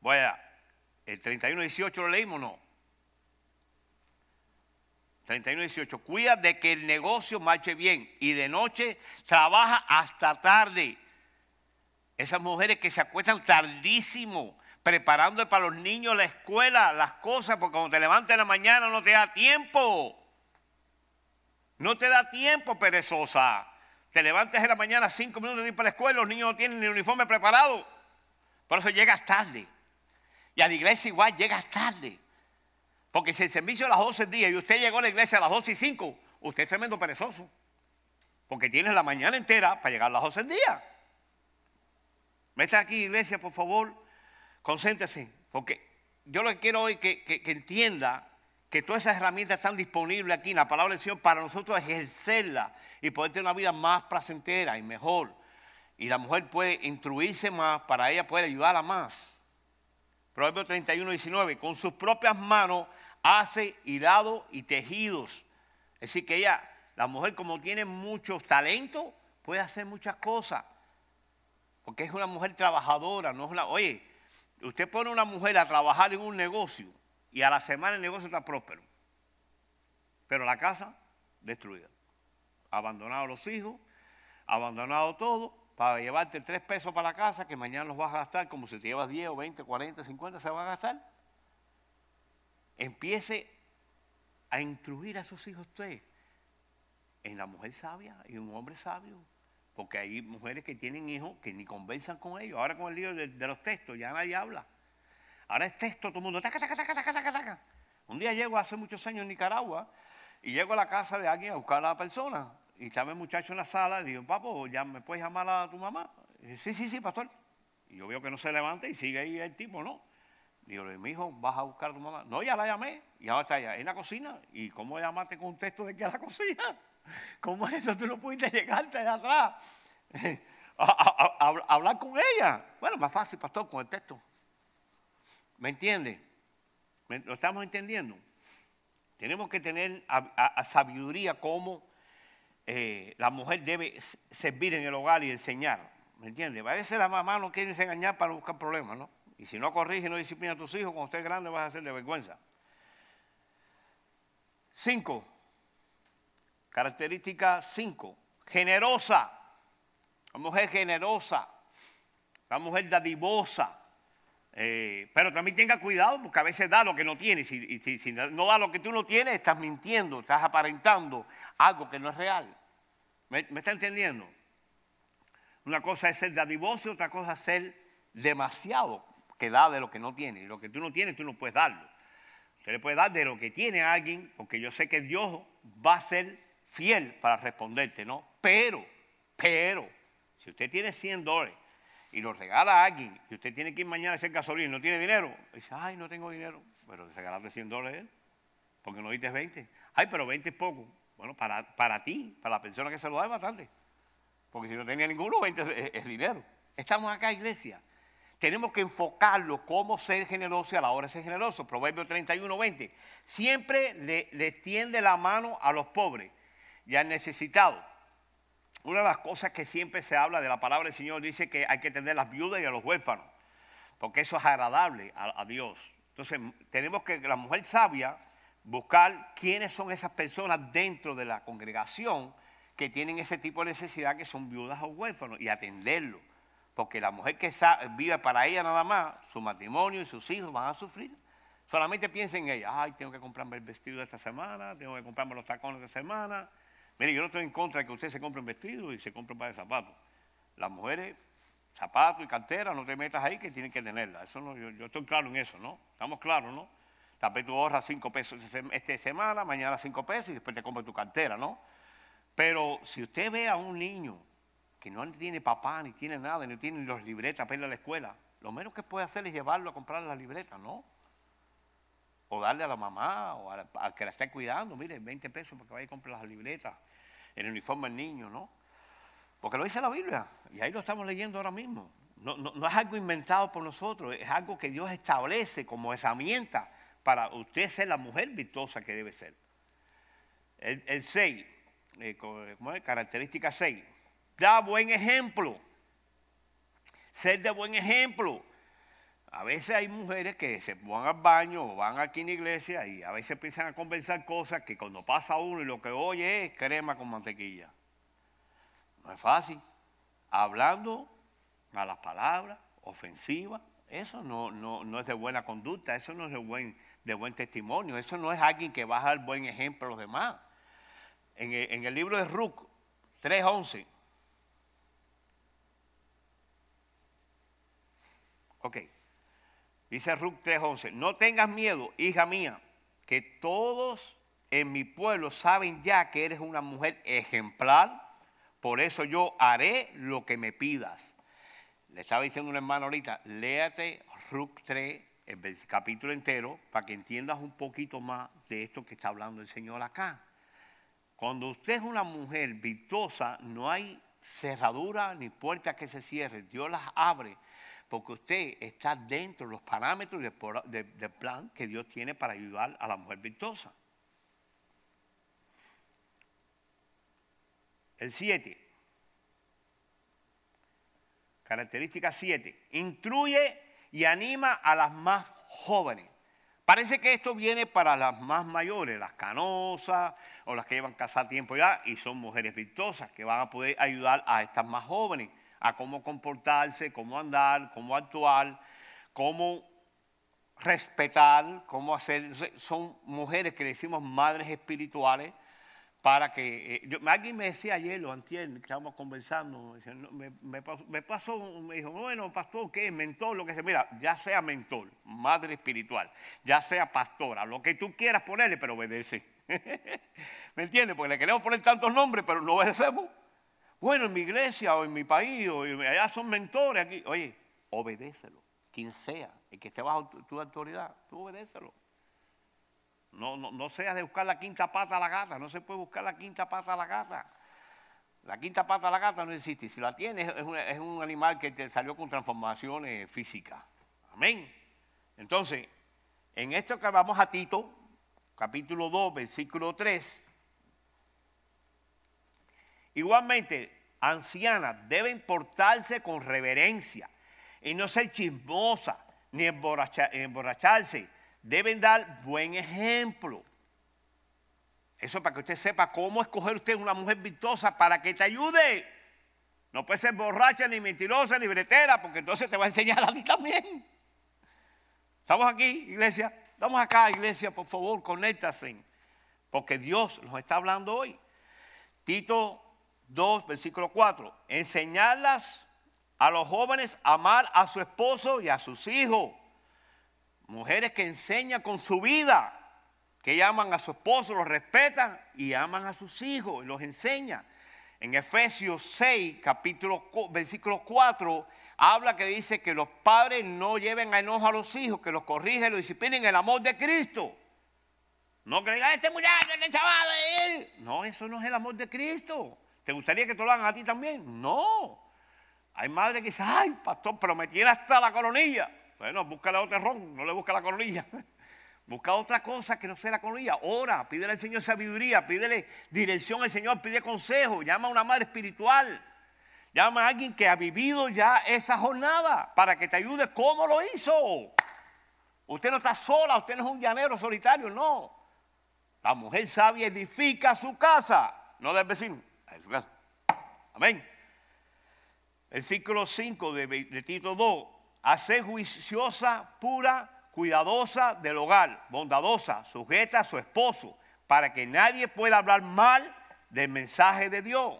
Speaker 2: Voy el 31.18 lo leímos o no. 31.18, cuida de que el negocio marche bien y de noche trabaja hasta tarde. Esas mujeres que se acuestan tardísimo preparando para los niños la escuela, las cosas, porque cuando te levantas en la mañana no te da tiempo. No te da tiempo, perezosa. Te levantas en la mañana cinco minutos de ir para la escuela, los niños no tienen ni uniforme preparado. Por eso llegas tarde. Y a la iglesia igual llegas tarde. Porque si el servicio a las 12 días y usted llegó a la iglesia a las 12 y 5, usted es tremendo perezoso. Porque tiene la mañana entera para llegar a las 12 días. Vete aquí, iglesia, por favor, concéntrese. Porque yo lo que quiero hoy que, que, entienda que todas esas herramientas están disponibles aquí en la palabra de Dios para nosotros ejercerla y poder tener una vida más placentera y mejor. Y la mujer puede instruirse más para ella poder ayudarla más. Proverbio 31, 19, con sus propias manos hace hilado y tejidos. Es decir, que ella, la mujer como tiene muchos talentos, puede hacer muchas cosas. Porque es una mujer trabajadora, no es una... Oye, usted pone una mujer a trabajar en un negocio y a la semana el negocio está próspero. Pero la casa, destruida. Abandonado los hijos, abandonado todo, para llevarte tres pesos para la casa, que mañana los vas a gastar, como si te llevas 10 o 20, 40, 50, se va a gastar. Empiece a instruir a sus hijos usted en la mujer sabia y un hombre sabio. Porque hay mujeres que tienen hijos que ni conversan con ellos. Ahora con el lío de, los textos, ya nadie habla. Ahora es texto, todo el mundo. Taca, taca, taca, taca, taca. Un día llego hace muchos años en Nicaragua y llego a la casa de alguien a buscar a la persona. Y estaba el muchacho en la sala y digo, papo, ¿ya me puedes llamar a tu mamá? Dice, sí, sí, sí, pastor. Y yo veo que no se levanta y sigue ahí el tipo, ¿no? Digo, mi hijo, ¿vas a buscar a tu mamá? No, ya la llamé y ahora está allá en la cocina. ¿Y cómo llamaste con un texto de que a la cocina? ¿Cómo es eso? Tú no pudiste llegarte de atrás. a, a, hablar con ella. Bueno, más fácil, pastor, con el texto. ¿Me entiende? ¿Lo estamos entendiendo? Tenemos que tener sabiduría como eh, la mujer debe servir en el hogar y enseñar. ¿Me entiende? A veces la mamá no quiere engañar para buscar problemas, ¿no? Y si no corrige y no disciplina a tus hijos, cuando estés grande vas a hacer de vergüenza. Cinco. Característica cinco. Generosa. La mujer generosa. La mujer dadivosa. Eh, pero también tenga cuidado porque a veces da lo que no tiene. Si, si, no da lo que tú no tienes, estás mintiendo, estás aparentando algo que no es real. ¿Me, está entendiendo? Una cosa es ser dadivoso otra cosa es ser demasiado que da de lo que no tiene. Y lo que tú no tienes, tú no puedes darlo. Usted le puede dar de lo que tiene a alguien, porque yo sé que Dios va a ser fiel para responderte, ¿no? Pero, pero, si usted tiene 100 dólares y lo regala a alguien y usted tiene que ir mañana a hacer gasolina y no tiene dinero, dice, ay, no tengo dinero. Pero regalarle 100 dólares, porque no diste 20. Ay, pero 20 es poco. Bueno, para, para ti, para la persona que se lo da es bastante. Porque si no tenía ninguno, 20 es, es dinero. Estamos acá, iglesia. Tenemos que enfocarlo cómo ser generoso y a la hora de ser generoso. Proverbio 31, 20. Siempre le, le tiende la mano a los pobres y al necesitado una de las cosas que siempre se habla de la palabra del Señor dice que hay que tener a las viudas y a los huérfanos, porque eso es agradable a, a Dios. Entonces, tenemos que la mujer sabia buscar quiénes son esas personas dentro de la congregación que tienen ese tipo de necesidad, que son viudas o huérfanos, y atenderlo. Porque la mujer que vive para ella nada más, su matrimonio y sus hijos van a sufrir. Solamente piensa en ella, ay, tengo que comprarme el vestido de esta semana, tengo que comprarme los tacones de esta semana, Mire, yo no estoy en contra de que usted se compre un vestido y se compre un par de zapatos. Las mujeres, zapatos y cartera, no te metas ahí que tienen que tenerla. Eso no, yo, estoy claro en eso, ¿no? Estamos claros, ¿no? Tal vez tú ahorras cinco pesos esta semana, mañana cinco pesos y después te compras tu cartera, ¿no? Pero si usted ve a un niño que no tiene papá, ni tiene nada, ni tiene los libretas para ir a la escuela, lo menos que puede hacer es llevarlo a comprar la libreta, ¿no? O darle a la mamá o a, que la esté cuidando, mire, 20 pesos porque vaya a comprar las libretas el uniforme del niño, ¿no? Porque lo dice la Biblia y ahí lo estamos leyendo ahora mismo. no, no, es algo inventado por nosotros, es algo que Dios establece como herramienta para usted ser la mujer virtuosa que debe ser. El 6, eh, característica 6, da buen ejemplo. Ser de buen ejemplo. A veces hay mujeres que se van al baño o van aquí en la iglesia y a veces empiezan a conversar cosas que cuando pasa uno y lo que oye es crema con mantequilla. No es fácil. Hablando a las palabras ofensivas, eso no, no, es de buena conducta, eso no es de buen, de buen testimonio, eso no es alguien que va a dar buen ejemplo a los demás. En el, libro de Ruc 3.11. Ok. Dice Ruc 3.11, no tengas miedo, hija mía, que todos en mi pueblo saben ya que eres una mujer ejemplar, por eso yo haré lo que me pidas. Le estaba diciendo un hermano ahorita, léate Ruc 3, el capítulo entero, para que entiendas un poquito más de esto que está hablando el Señor acá. Cuando usted es una mujer virtuosa, no hay cerradura ni puerta que se cierre, Dios las abre porque usted está dentro de los parámetros del, plan que Dios tiene para ayudar a la mujer virtuosa. El 7. Característica 7. Instruye y anima a las más jóvenes. Parece que esto viene para las más mayores, las canosas o las que llevan casa tiempo ya y son mujeres virtuosas que van a poder ayudar a estas más jóvenes a cómo comportarse, cómo andar, cómo actuar, cómo respetar, cómo hacer. Son mujeres que decimos madres espirituales para que... Eh, alguien me decía ayer, lo que estábamos conversando, me, pasó, me, dijo, bueno, pastor, ¿qué? Mentor, lo que sea. Mira, ya sea mentor, madre espiritual, ya sea pastora, lo que tú quieras ponerle, pero obedece. ¿Me entiendes? Porque le queremos poner tantos nombres, pero no obedecemos. Bueno, en mi iglesia o en mi país o allá son mentores aquí. Oye, obedécelo. Quien sea, el que esté bajo tu, autoridad, tú obedécelo. No, no, no seas de buscar la quinta pata a la gata. No se puede buscar la quinta pata a la gata. La quinta pata a la gata no existe. Si la tienes, es es un animal que te salió con transformaciones físicas. Amén. Entonces, en esto que vamos a Tito, capítulo 2, versículo 3. Igualmente, ancianas deben portarse con reverencia y no ser chismosas ni emborracharse. Deben dar buen ejemplo. Eso para que usted sepa cómo escoger usted una mujer virtuosa para que te ayude. No puede ser borracha, ni mentirosa, ni bretera, porque entonces te va a enseñar a ti también. Estamos aquí, iglesia. Estamos acá, iglesia, por favor, conéctase. Porque Dios nos está hablando hoy. Tito 2, versículo 4. Enseñarlas a los jóvenes a amar a su esposo y a sus hijos. Mujeres que enseñan con su vida, que llaman a su esposo, los respetan y aman a sus hijos y los enseñan. En Efesios 6, capítulo, versículo 4, habla que dice que los padres no lleven a enojo a los hijos, que los corrigen, los disciplinen en el amor de Cristo. No crean, este muchacho, este chaval, no, eso no es el amor de Cristo. ¿Te gustaría que te lo hagan a ti también? No. Hay madres que dicen, ay, pastor, pero me tiene hasta la coronilla. Bueno, búscale otro ron, no le busca la coronilla. Busca otra cosa que no sea la coronilla. Ora, pídele al Señor sabiduría, pídele dirección al Señor, pide consejo, llama a una madre espiritual. Llama a alguien que ha vivido ya esa jornada para que te ayude cómo lo hizo. Usted no está sola, usted no es un llanero solitario, no. La mujer sabia edifica su casa, no del vecino. Amén. El ciclo 5 de, Tito 2. Hacer juiciosa, pura, cuidadosa del hogar, bondadosa, sujeta a su esposo, para que nadie pueda hablar mal del mensaje de Dios.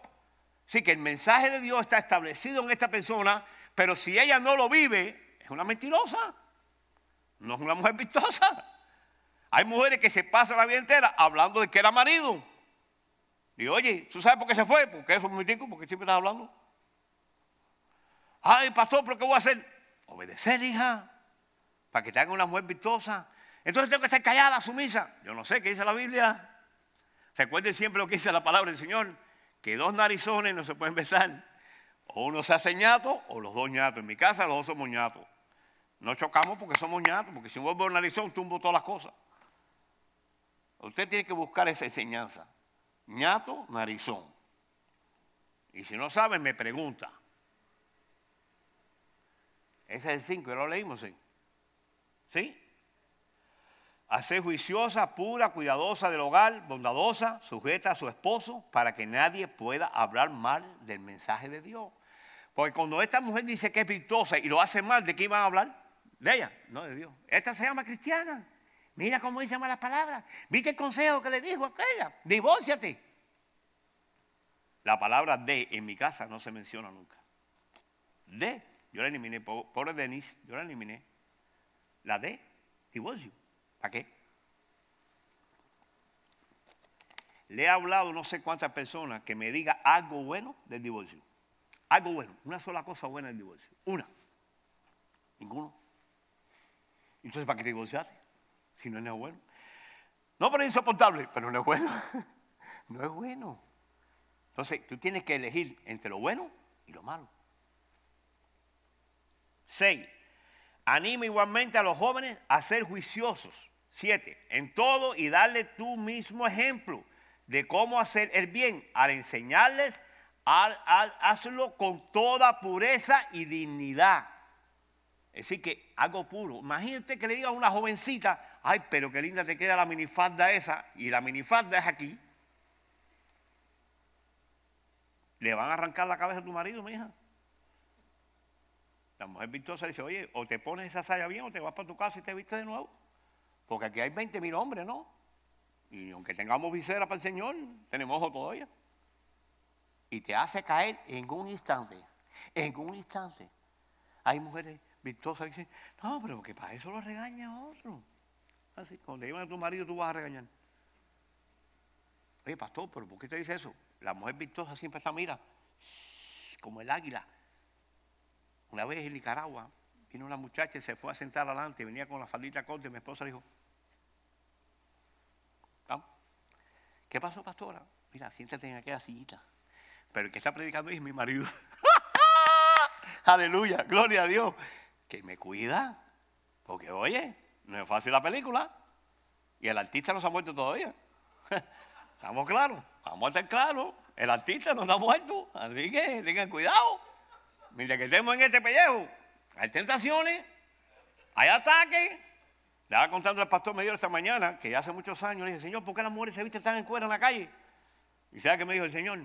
Speaker 2: Sí, que el mensaje de Dios está establecido en esta persona, pero si ella no lo vive, es una mentirosa. No es una mujer vistosa. Hay mujeres que se pasan la vida entera hablando de que era marido. Y oye, ¿tú sabes por qué se fue? Porque eso es tico, porque siempre estás hablando. Ay, pastor, ¿pero qué voy a hacer? Obedecer, hija, para que te haga una mujer virtuosa. Entonces tengo que estar callada, sumisa. Yo no sé qué dice la Biblia. Recuerden siempre lo que dice la palabra del Señor, que dos narizones no se pueden besar. O uno se hace ñato o los dos ñatos. En mi casa los dos somos ñatos. No chocamos porque somos ñatos, porque si un vuelvo a narizón, tumbo todas las cosas. Usted tiene que buscar esa enseñanza. Ñato, narizón. Y si no sabe, me pregunta. Ese es el 5, ya lo leímos, ¿sí? ¿Sí? A juiciosa, pura, cuidadosa del hogar, bondadosa, sujeta a su esposo, para que nadie pueda hablar mal del mensaje de Dios. Porque cuando esta mujer dice que es virtuosa y lo hace mal, ¿de qué iban a hablar? De ella, no de Dios. Esta se llama cristiana. Mira cómo dice malas palabras. ¿Viste el consejo que le dijo aquella? Divórciate. La palabra de en mi casa no se menciona nunca. De, yo la eliminé, pobre Denis, yo la eliminé. La de, divorcio. ¿Para qué? Le he hablado no sé cuántas personas que me diga algo bueno del divorcio. Algo bueno, una sola cosa buena del divorcio. Una. Ninguno. Entonces, ¿para qué te divorciaste? Si no es bueno. No, pero es insoportable, pero no es bueno. no es bueno. Entonces, tú tienes que elegir entre lo bueno y lo malo. Seis, anima igualmente a los jóvenes a ser juiciosos. Siete, en todo y darle tú mismo ejemplo de cómo hacer el bien al enseñarles, al, hazlo con toda pureza y dignidad. Es decir, que algo puro. Imagínate que le diga a una jovencita, ay, pero qué linda te queda la minifalda esa, y la minifalda es aquí. le van a arrancar la cabeza a tu marido, mi hija. La mujer virtuosa dice, oye, o te pones esa saya bien o te vas para tu casa y te viste de nuevo. Porque aquí hay 20 mil hombres, ¿no? Y aunque tengamos visera para el Señor, tenemos ojo todavía. Y te hace caer en un instante. En un instante. Hay mujeres virtuosas que dicen, no, pero que para eso lo regaña otro. Así, cuando te llevan a tu marido, tú vas a regañar. Oye, pastor, pero ¿por qué te dice eso? La mujer virtuosa siempre está, mira, como el águila. Una vez en Nicaragua, vino una muchacha y se fue a sentar adelante, venía con la faldita corta y mi esposa dijo, ¿qué pasó, pastora? Mira, siéntate en aquella sillita. Pero el que está predicando es mi marido. Aleluya, gloria a Dios. Que me cuida. Porque, oye, no es fácil la película. Y el artista no se ha muerto todavía. ¿Estamos claros? Vamos a estar claros. El artista no está muerto. Así que tengan cuidado. Mientras que estemos en este pellejo, hay tentaciones, hay ataques. Le estaba contando al pastor medio esta mañana que hace muchos años le dije, Señor, ¿por qué las mujeres se visten tan en cuero en la calle? Y sabe que me dijo el Señor,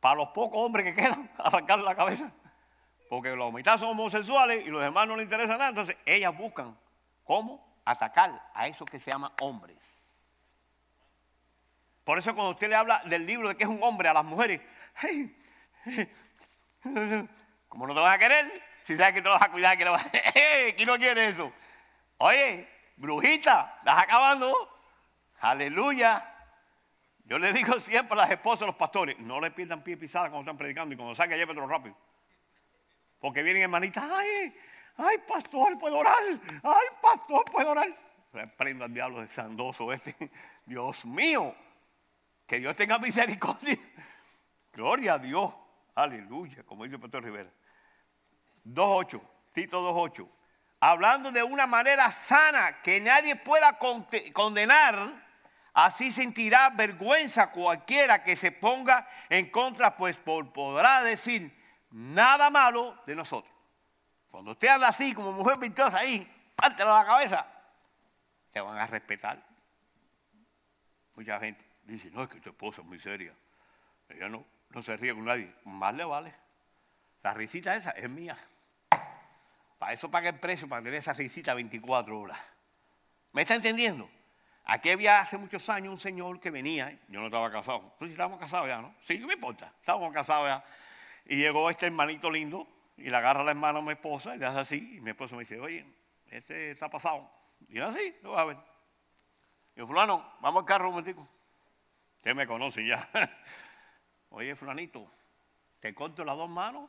Speaker 2: para los pocos hombres que quedan, arrancarle la cabeza. Porque los mitad son homosexuales y los demás no les interesa nada. Entonces ellas buscan cómo atacar a esos que se llaman hombres. Por eso cuando usted le habla del libro de que es un hombre a las mujeres, ¿cómo no te vas a querer? Si sabes que te vas a cuidar, que no, ¿quién no quiere eso? Oye, brujita, estás acabando. Aleluya. Yo le digo siempre a las esposas a los pastores, no le pierdan pie pisada cuando están predicando y cuando salga llévetelo rápido. Porque vienen hermanitas, ay, ay, pastor, puedo orar, ay, pastor, puedo orar. Prenda al diablo de sandoso este. Dios mío. Que Dios tenga misericordia. Gloria a Dios. Aleluya, como dice el pastor Rivera. 2.8, Tito 2.8. Hablando de una manera sana que nadie pueda condenar, así sentirá vergüenza cualquiera que se ponga en contra, pues podrá decir nada malo de nosotros. Cuando usted anda así, como mujer virtuosa ahí, pártelo a la cabeza, te van a respetar. Mucha gente. Dice, no, es que tu esposa es muy seria. Ella no, no se ríe con nadie. Más le vale. La risita esa es mía. Para eso paga el precio, para tener esa risita 24 horas. ¿Me está entendiendo? Aquí había hace muchos años un señor que venía, yo no estaba casado, pues estábamos casados ya, ¿no? Sí, no me importa, estábamos casados ya. Y llegó este hermanito lindo y le agarra la hermana a mi esposa y le hace así. Y mi esposa me dice, oye, este está pasado. Y yo así, lo voy a ver. Y yo, fulano, vamos al carro un momentico. Usted me conoce ya. Oye, fulanito, ¿te corto las dos manos?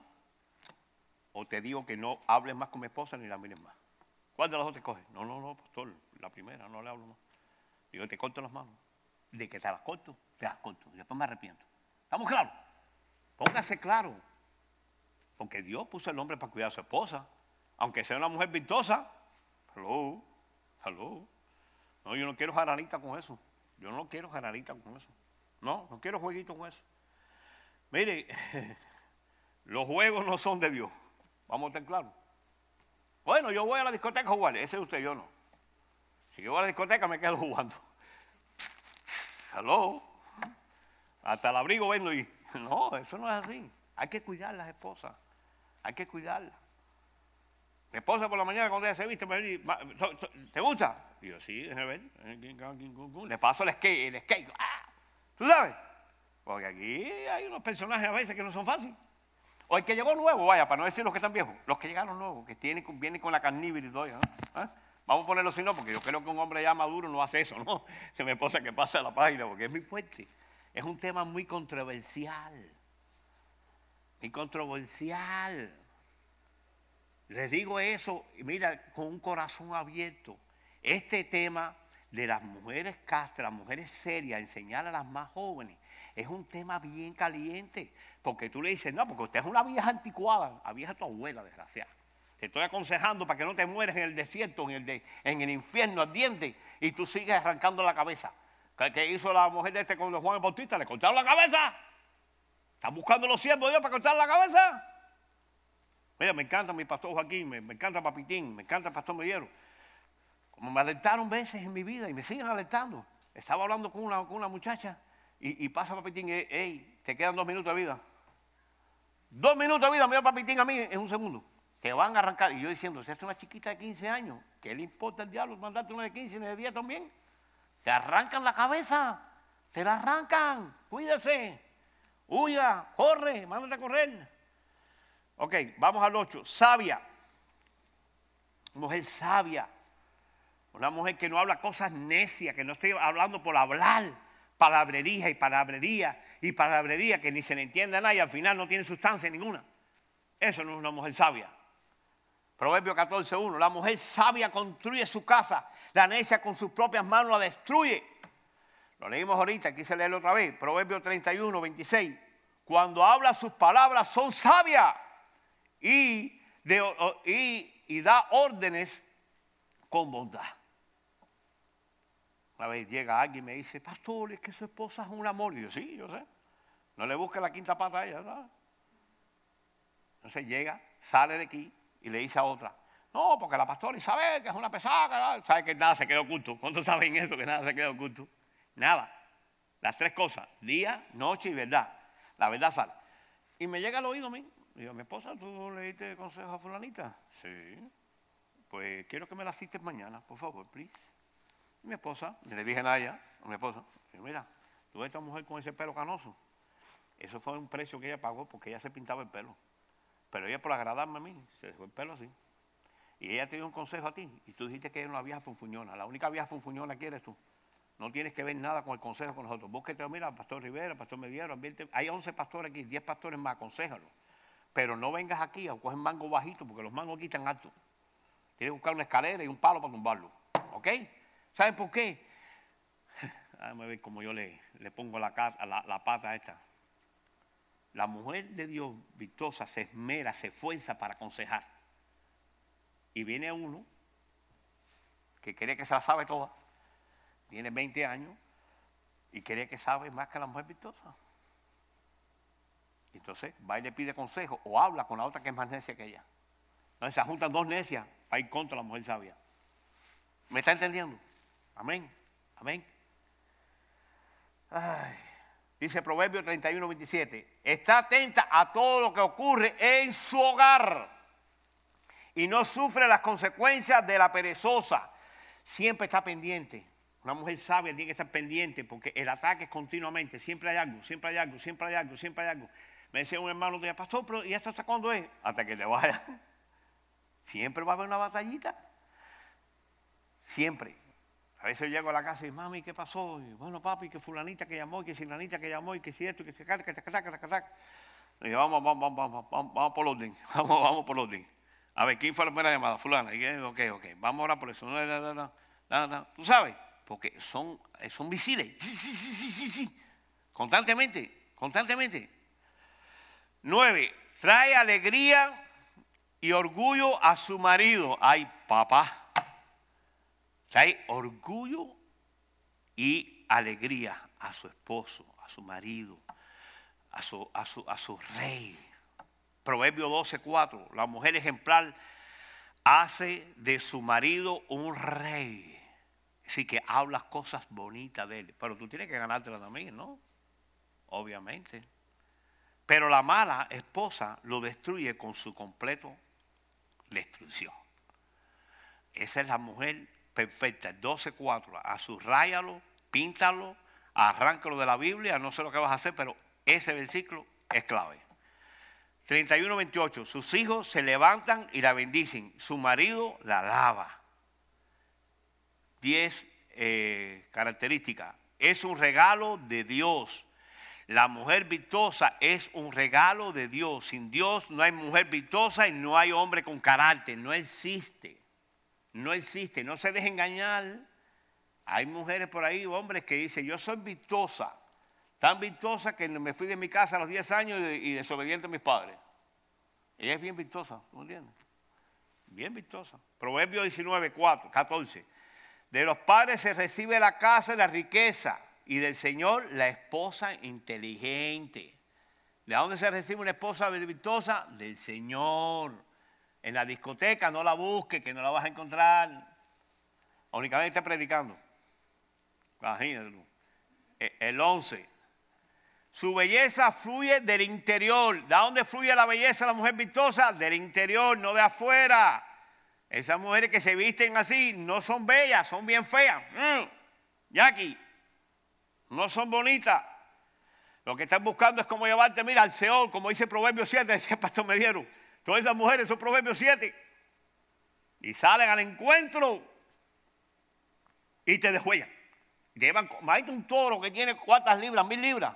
Speaker 2: ¿O te digo que no hables más con mi esposa ni la mires más? ¿Cuál de las dos te coges? No, no, no, pastor, la primera, no le hablo más. Digo, te corto las manos. De que te las corto, te las corto. Y después me arrepiento. ¿Estamos claros? Póngase claro. Porque Dios puso el hombre para cuidar a su esposa. Aunque sea una mujer virtuosa. Hello, hello. No, yo no quiero jaranita con eso. Yo no quiero jaranita con eso. No, no quiero jueguito con eso. Mire, los juegos no son de Dios. Vamos a estar claros. Bueno, yo voy a la discoteca a jugar. Ese es usted, yo no. Si yo voy a la discoteca me quedo jugando. Hello. Hasta el abrigo vendo y. No, eso no es así. Hay que cuidar a las esposas. Hay que cuidarla. Mi esposa por la mañana cuando ella se viste me dice, ¿te gusta? Y yo, sí, déjame ver. Le paso el skate, el skate. ¡Ah! ¿Tú sabes? Porque aquí hay unos personajes a veces que no son fáciles. O el que llegó nuevo, vaya, para no decir los que están viejos, los que llegaron nuevos, que vienen con la carnívora y todo. ¿Ah? Vamos a ponerlo así, no, porque yo creo que un hombre ya maduro no hace eso, ¿no? Se me esposa que pasa la página, porque es muy fuerte. Es un tema muy controversial. Muy controversial. Les digo eso, mira, con un corazón abierto. Este tema de las mujeres castras, las mujeres serias, enseñar a las más jóvenes, es un tema bien caliente. Porque tú le dices, no, porque usted es una vieja anticuada, a vieja tu abuela, desgraciada. Te estoy aconsejando para que no te mueras en el desierto, en el, en el infierno ardiente, y tú sigues arrancando la cabeza. ¿Qué hizo la mujer de este con Juan Bautista? ¿Le cortaron la cabeza? ¿Están buscando los siervos de Dios para cortar la cabeza? Mira, me encanta mi pastor Joaquín, me, encanta Papitín, me encanta el pastor Mediero. Como me alertaron veces en mi vida y me siguen alertando. Estaba hablando con una, con una muchacha y, pasa Papitín, hey, te quedan dos minutos de vida. Dos minutos de vida dio Papitín a mí en un segundo. Te van a arrancar. Y yo diciendo, si es una chiquita de 15 años, ¿qué le importa el diablo mandarte una de 15 y una de 10 también? Te arrancan la cabeza, te la arrancan, cuídese, huya, corre, mándate a correr. Ok, vamos al 8. Sabia. Mujer sabia. Una mujer que no habla cosas necias, que no esté hablando por hablar. Palabrería y palabrería y palabrería que ni se le entiende a nadie al final no tiene sustancia ninguna. Eso no es una mujer sabia. Proverbio 14.1. La mujer sabia construye su casa. La necia con sus propias manos la destruye. Lo leímos ahorita, quise leerlo otra vez. Proverbio 31, 26. Cuando habla sus palabras son sabias y, da órdenes con bondad. Una vez llega alguien y me dice, pastor, es que su esposa es un amor. Y yo, sí, yo sé. No le busque la quinta pata a ella, ¿sabes? Entonces llega, sale de aquí y le dice a otra, no, porque la pastora Isabel, que es una pesada, sabe que nada se queda oculto. ¿Cuántos saben eso, que nada se queda oculto? Nada. Las tres cosas, día, noche y verdad. La verdad sale. Y me llega al oído a mí. Digo, mi esposa, ¿tú le diste consejo a fulanita? Sí. Pues quiero que me la asistes mañana, por favor, please. Y mi esposa, le dije a ella, a mi esposa, mira, tú ves esta mujer con ese pelo canoso. Eso fue un precio que ella pagó porque ella se pintaba el pelo. Pero ella por agradarme a mí, se dejó el pelo así. Y ella te dio un consejo a ti. Y tú dijiste que era una vieja funfuñona. La única vieja funfuñona que eres tú. No tienes que ver nada con el consejo con nosotros. Búsquete, mira, Pastor Rivera, Pastor Mediero, hay 11 pastores aquí, 10 pastores más, aconsejalo. Pero no vengas aquí a coger mango bajito porque los mangos aquí están altos. Tienes que buscar una escalera y un palo para tumbarlo. ¿Ok? ¿Saben por qué? Déjame ver cómo yo le, pongo la pata a esta. La mujer de Dios victosa se esmera, se esfuerza para aconsejar. Y viene uno que cree que se la sabe toda, tiene 20 años y cree que sabe más que la mujer victosa. Entonces va y le pide consejo o habla con la otra que es más necia que ella. Entonces se juntan dos necias para ir contra la mujer sabia. ¿Me está entendiendo? Amén. Amén. Ay. Dice Proverbio 31, 27. Está atenta a todo lo que ocurre en su hogar y no sufre las consecuencias de la perezosa. Siempre está pendiente. Una mujer sabia tiene que estar pendiente porque el ataque es continuamente. Siempre hay algo, siempre hay algo, siempre hay algo, siempre hay algo. Me decía un hermano de pastor, pero ¿y esto hasta cuándo es? Hasta que te vaya. Siempre va a haber una batallita. Siempre. A veces llego a la casa y mami, ¿qué pasó? Bueno, papi, que fulanita que llamó, y que fulanita que llamó, y que si esto, que si que que que Y vamos, vamos, vamos, vamos, vamos, vamos por orden, vamos, vamos por orden. A ver, ¿quién fue la primera llamada? Fulana. Ok, ok, vamos a orar por eso. ¿Tú sabes? Porque son, son visibles. Sí, sí, sí, sí, sí. Constantemente, constantemente. Nueve, Trae alegría y orgullo a su marido. Ay, papá. Trae orgullo y alegría a su esposo, a su marido, a su, a su, a su rey. Proverbio 12:4. La mujer ejemplar hace de su marido un rey. Así que hablas cosas bonitas de él. Pero tú tienes que ganártela también, ¿no? Obviamente. Pero la mala esposa lo destruye con su completo destrucción. Esa es la mujer perfecta. 12.4. Azurráyalo, píntalo, arráncalo de la Biblia. No sé lo que vas a hacer, pero ese versículo es clave. 31.28. Sus hijos se levantan y la bendicen. Su marido la lava. 10 eh, características. Es un regalo de Dios. La mujer virtuosa es un regalo de Dios. Sin Dios no hay mujer virtuosa y no hay hombre con carácter. No existe. No existe. No se deje engañar. Hay mujeres por ahí, hombres, que dicen, yo soy virtuosa. Tan virtuosa que me fui de mi casa a los 10 años y desobediente a mis padres. Ella es bien virtuosa, ¿no entiendes? Bien virtuosa. Proverbio 19, 4, 14. De los padres se recibe la casa y la riqueza y del Señor la esposa inteligente. ¿De dónde se recibe una esposa virtuosa? Del Señor. En la discoteca no la busque, que no la vas a encontrar. Únicamente predicando. Imagínate. E, el 11. Su belleza fluye del interior. ¿De dónde fluye la belleza de la mujer virtuosa? Del interior, no de afuera. Esas mujeres que se visten así no son bellas, son bien feas. Mm. Jackie, no son bonitas. Lo que están buscando es cómo llevarte, mira, al Seol, como dice Proverbio 7, decía el pastor Mediero. Todas esas mujeres son Proverbios 7. Y salen al encuentro y te deshuellan. Llevan, imagínate un toro que tiene cuántas libras, mil libras.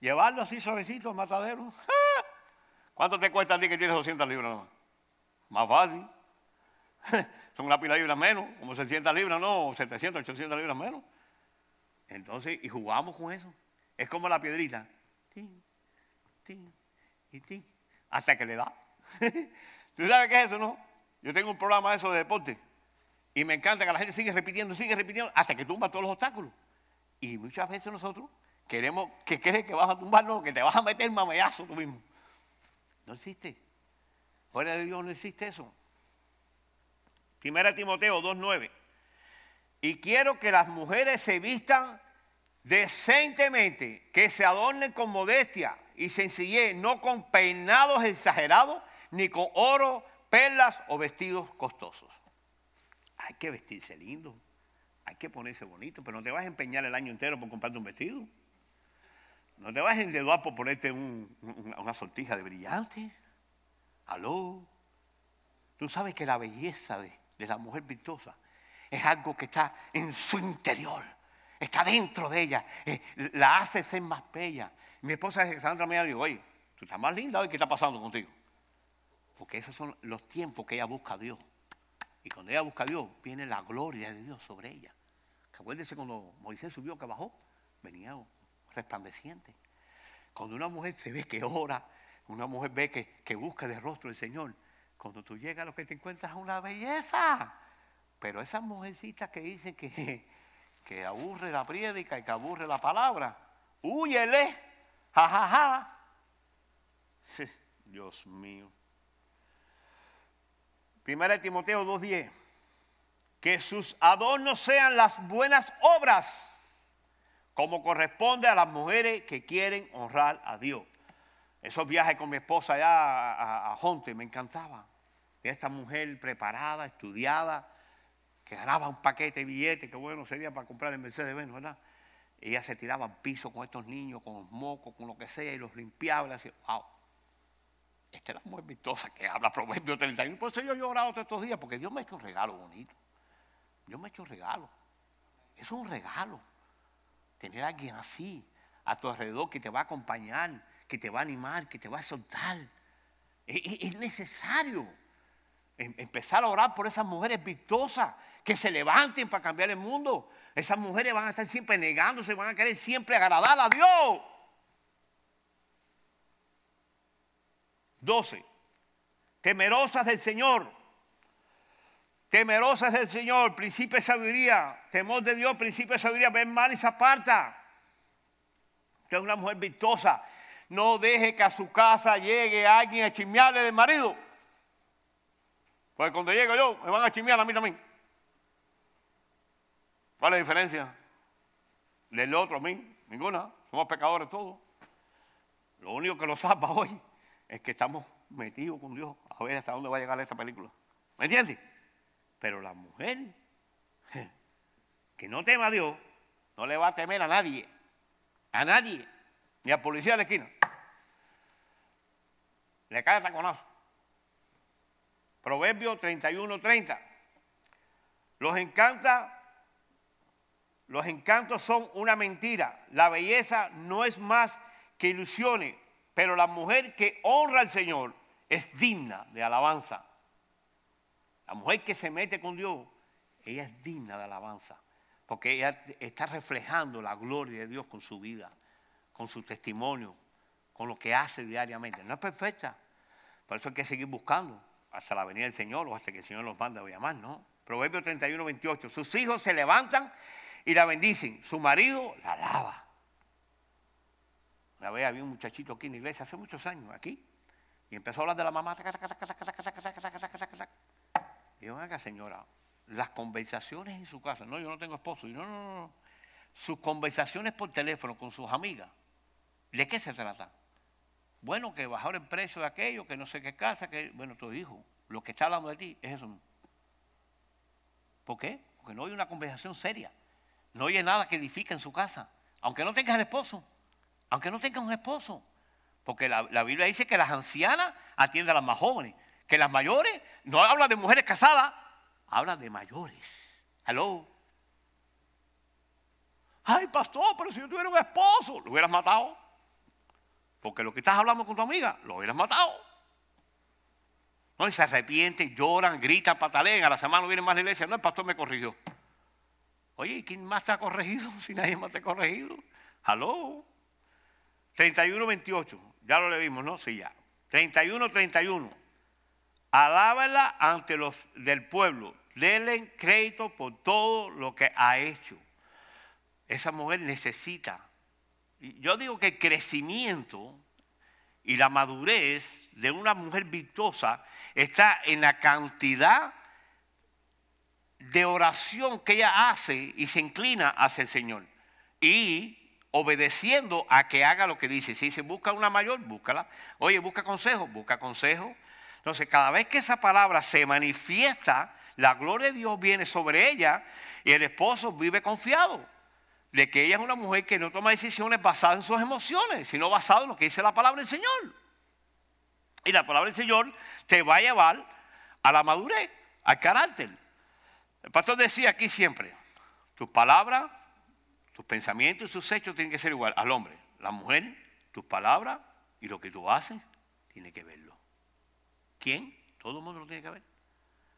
Speaker 2: Llevarlo así suavecito al matadero. ¿Cuánto te cuesta a ti que tienes 200 libras? Más fácil. Son una pila de libras menos, como 600 libras, no, 700, 800 libras menos. Entonces, y jugamos con eso. Es como la piedrita. Tin, tin, y tin, hasta que le da. ¿Tú sabes qué es eso, no? Yo tengo un programa de eso de deporte. Y me encanta que la gente sigue repitiendo, sigue repitiendo, hasta que tumba todos los obstáculos. Y muchas veces nosotros queremos que crees que vas a tumbarlo, que te vas a meter mamayazo tú mismo. No existe. Fuera de Dios no existe eso. Primera Timoteo 2.9. Y quiero que las mujeres se vistan decentemente, que se adornen con modestia y sencillez, no con peinados exagerados, ni con oro, perlas o vestidos costosos. Hay que vestirse lindo, hay que ponerse bonito, pero no te vas a empeñar el año entero por comprarte un vestido. No te vas a endeudar por ponerte una sortija de brillante. Aló. Tú sabes que la belleza de, la mujer virtuosa es algo que está en su interior, está dentro de ella, eh, la hace ser más bella. Mi esposa Sandra me dijo, oye, tú estás más linda hoy, ¿qué está pasando contigo? Porque esos son los tiempos que ella busca a Dios. Y cuando ella busca a Dios, viene la gloria de Dios sobre ella. acuérdense cuando Moisés subió que bajó, venía resplandeciente. Cuando una mujer se ve que ora, una mujer ve que, que busca el rostro del Señor, cuando tú llegas lo que te encuentras es una belleza. Pero esas mujercitas que dicen que, que aburre la prédica y que aburre la palabra, huyele, jajaja. Dios mío. Primera de Timoteo 2.10. Que sus adornos sean las buenas obras, como corresponde a las mujeres que quieren honrar a Dios. Esos viajes con mi esposa allá a, a, me encantaba. Esta mujer preparada, estudiada, que ganaba un paquete de billetes, que bueno sería para comprar el Mercedes-Benz, ¿verdad? Ella se tiraba al piso con estos niños, con los mocos, con lo que sea, y los limpiaba y decía, wow, esta es la mujer vistosa que habla Proverbio 31. Por eso yo he llorado todos estos días, porque Dios me ha hecho un regalo bonito. Dios me ha hecho un regalo. Es un regalo. Tener a alguien así a tu alrededor que te va a acompañar, que te va a animar, que te va a soltar. Es, necesario em, empezar a orar por esas mujeres vistosas que se levanten para cambiar el mundo. Esas mujeres van a estar siempre negándose, van a querer siempre agradar a Dios. 12. Temerosas del Señor. Temerosas del Señor, principio de sabiduría, temor de Dios, principio de sabiduría, ven mal y se aparta. Usted es una mujer virtuosa. No deje que a su casa llegue alguien a chismearle del marido. Porque cuando llego yo, me van a chismear a mí también. ¿Cuál es la diferencia? Del otro a mí, ninguna. Somos pecadores todos. Lo único que nos salva hoy es que estamos metidos con Dios a ver hasta dónde va a llegar esta película. ¿Me entiendes? Pero la mujer que no tema a Dios, no le va a temer a nadie. A nadie. Ni al policía de la esquina. Le cae taconazo. Proverbio 31, 30. Los encanta, los encantos son una mentira. La belleza no es más que ilusiones, pero la mujer que honra al Señor es digna de alabanza. La mujer que se mete con Dios, ella es digna de alabanza, porque ella está reflejando la gloria de Dios con su vida, con su testimonio, con lo que hace diariamente. No es perfecta, por eso hay que seguir buscando hasta la venida del Señor o hasta que el Señor los manda a llamar, ¿no? Proverbio 31, 28. Sus hijos se levantan y la bendicen. Su marido la alaba. Una vez había un muchachito aquí en la iglesia hace muchos años, aquí, y empezó a hablar de la mamá. Digo, venga señora, las conversaciones en su casa, no, yo no tengo esposo, y no, no, no, sus conversaciones por teléfono con sus amigas, ¿de qué se trata? Bueno, que bajó el precio de aquello, que no sé qué casa, que, bueno, tu hijo, lo que está hablando de ti es eso ¿Por qué? Porque no hay una conversación seria, no hay nada que edifique en su casa, aunque no tengas el esposo, aunque no tengas un esposo, porque la, la Biblia dice que las ancianas atienden a las más jóvenes que las mayores no habla de mujeres casadas, habla de mayores. Hello. Ay, pastor, pero si yo tuviera un esposo, lo hubieras matado. Porque lo que estás hablando con tu amiga, lo hubieras matado. No, se arrepienten, lloran, gritan, patalean. A la semana no vienen más a la iglesia. No, el pastor me corrigió. Oye, ¿quién más te ha corregido si nadie más te ha corregido? Hello. 31, 28. Ya lo leímos, ¿no? Sí, ya. 31, 31. Alábala ante los del pueblo. Denle crédito por todo lo que ha hecho. Esa mujer necesita. Yo digo que el crecimiento y la madurez de una mujer virtuosa está en la cantidad de oración que ella hace y se inclina hacia el Señor. Y obedeciendo a que haga lo que dice. Si dice busca una mayor, búscala. Oye, busca consejo, busca consejo. Entonces, cada vez que esa palabra se manifiesta, la gloria de Dios viene sobre ella y el esposo vive confiado de que ella es una mujer que no toma decisiones basadas en sus emociones, sino basadas en lo que dice la palabra del Señor. Y la palabra del Señor te va a llevar a la madurez, al carácter. El pastor decía aquí siempre, tus palabras, tus pensamientos y tus hechos tienen que ser igual al hombre. La mujer, tus palabras y lo que tú haces, tiene que verlo. Todo el mundo lo tiene que ver.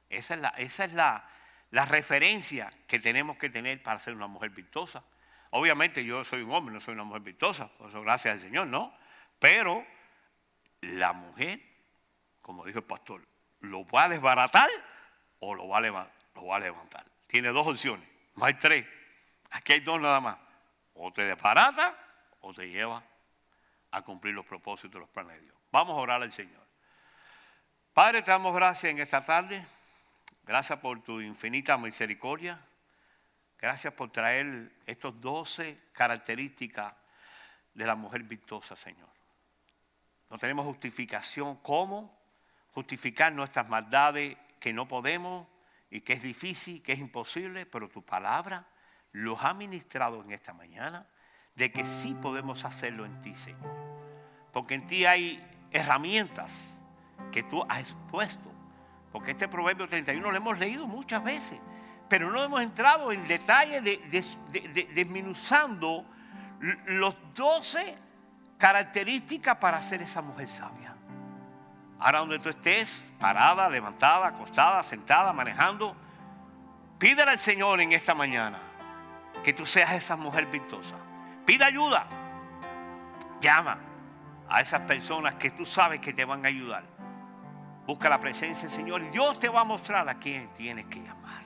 Speaker 2: Esa es, la, esa es la, la referencia que tenemos que tener para ser una mujer virtuosa. Obviamente yo soy un hombre, no soy una mujer virtuosa, por eso gracias al Señor, ¿no? Pero la mujer, como dijo el pastor, lo va a desbaratar o lo va a levantar. Lo va a levantar. Tiene dos opciones, no hay tres. Aquí hay dos nada más. O te desbarata o te lleva a cumplir los propósitos de los planes de Dios. Vamos a orar al Señor. Padre, te damos gracias en esta tarde. Gracias por tu infinita misericordia. Gracias por traer estos 12 características de la mujer virtuosa, Señor. No tenemos justificación. ¿Cómo? Justificar nuestras maldades que no podemos y que es difícil, que es imposible, pero tu palabra los ha ministrado en esta mañana de que sí podemos hacerlo en ti, Señor. Porque en ti hay herramientas que tú has expuesto. Porque este Proverbio 31 lo hemos leído muchas veces, pero no hemos entrado en detalle de, desminuzando los 12 características para ser esa mujer sabia. Ahora donde tú estés, parada, levantada, acostada, sentada, manejando, pídele al Señor en esta mañana que tú seas esa mujer virtuosa. Pida ayuda. Llama a esas personas que tú sabes que te van a ayudar. Busca la presencia del Señor y Dios te va a mostrar a quién tienes que llamar.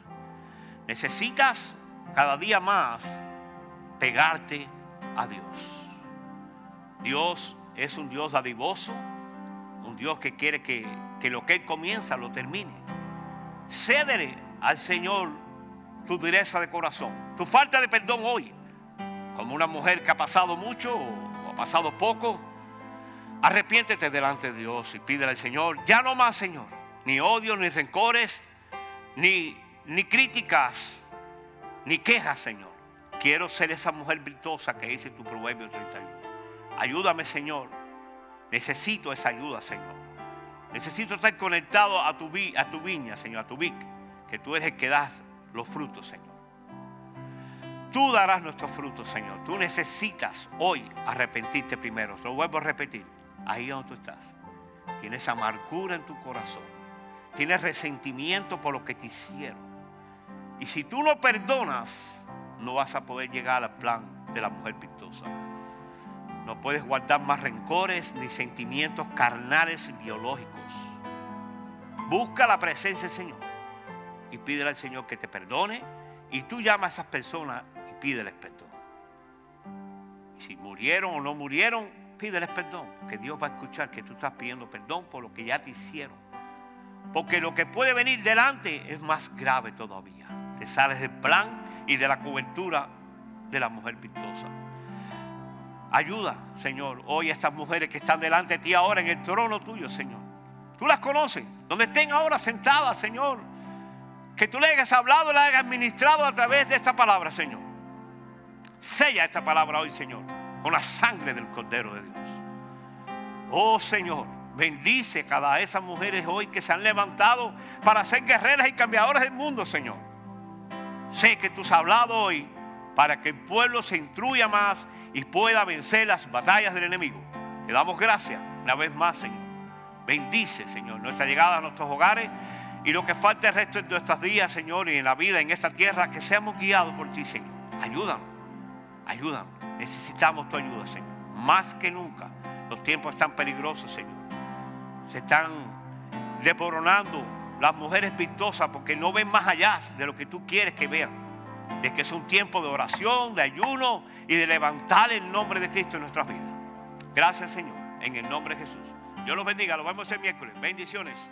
Speaker 2: Necesitas cada día más pegarte a Dios. Dios es un Dios adivoso, un Dios que quiere que, que lo que comienza lo termine. Cédele al Señor tu dureza de corazón, tu falta de perdón hoy, como una mujer que ha pasado mucho o ha pasado poco. Arrepiéntete delante de Dios y pídele al Señor, ya no más Señor, ni odio, ni rencores, ni, ni críticas, ni quejas Señor. Quiero ser esa mujer virtuosa que dice tu proverbio 31. Ayúdame Señor, necesito esa ayuda Señor. Necesito estar conectado a tu, a tu viña Señor, a tu vic, que tú eres el que das los frutos Señor. Tú darás nuestros frutos, Señor. Tú necesitas hoy arrepentirte primero. Lo vuelvo a repetir ahí donde tú estás. Tienes amargura en tu corazón. Tienes resentimiento por lo que te hicieron. Y si tú no perdonas, no vas a poder llegar al plan de la mujer virtuosa. No puedes guardar más rencores ni sentimientos carnales y biológicos. Busca la presencia del Señor y pídele al Señor que te perdone. Y tú llamas a esas personas y pídeles perdón. Y si murieron o no murieron, pídeles perdón, porque Dios va a escuchar que tú estás pidiendo perdón por lo que ya te hicieron. Porque lo que puede venir delante es más grave todavía. Te sales del plan y de la cobertura de la mujer virtuosa. Ayuda, Señor, hoy a estas mujeres que están delante de ti ahora en el trono tuyo, Señor. Tú las conoces, donde estén ahora sentadas, Señor. Que tú le hayas hablado, le hayas ministrado a través de esta palabra, Señor. Sella esta palabra hoy, Señor con la sangre del Cordero de Dios. Oh Señor, bendice cada esas mujeres hoy que se han levantado para ser guerreras y cambiadoras del mundo, Señor. Sé que tú has hablado hoy para que el pueblo se instruya más y pueda vencer las batallas del enemigo. Le damos gracias una vez más, Señor. Bendice, Señor, nuestra llegada a nuestros hogares y lo que falta el resto de nuestros días, Señor, y en la vida en esta tierra, que seamos guiados por ti, Señor. Ayúdanos, ayúdanos. Necesitamos tu ayuda, Señor. Más que nunca. Los tiempos están peligrosos, Señor. Se están deporonando las mujeres pintosas porque no ven más allá de lo que tú quieres que vean. De que es un tiempo de oración, de ayuno y de levantar el nombre de Cristo en nuestras vidas. Gracias, Señor. En el nombre de Jesús. Dios los bendiga. Lo vemos el miércoles. Bendiciones.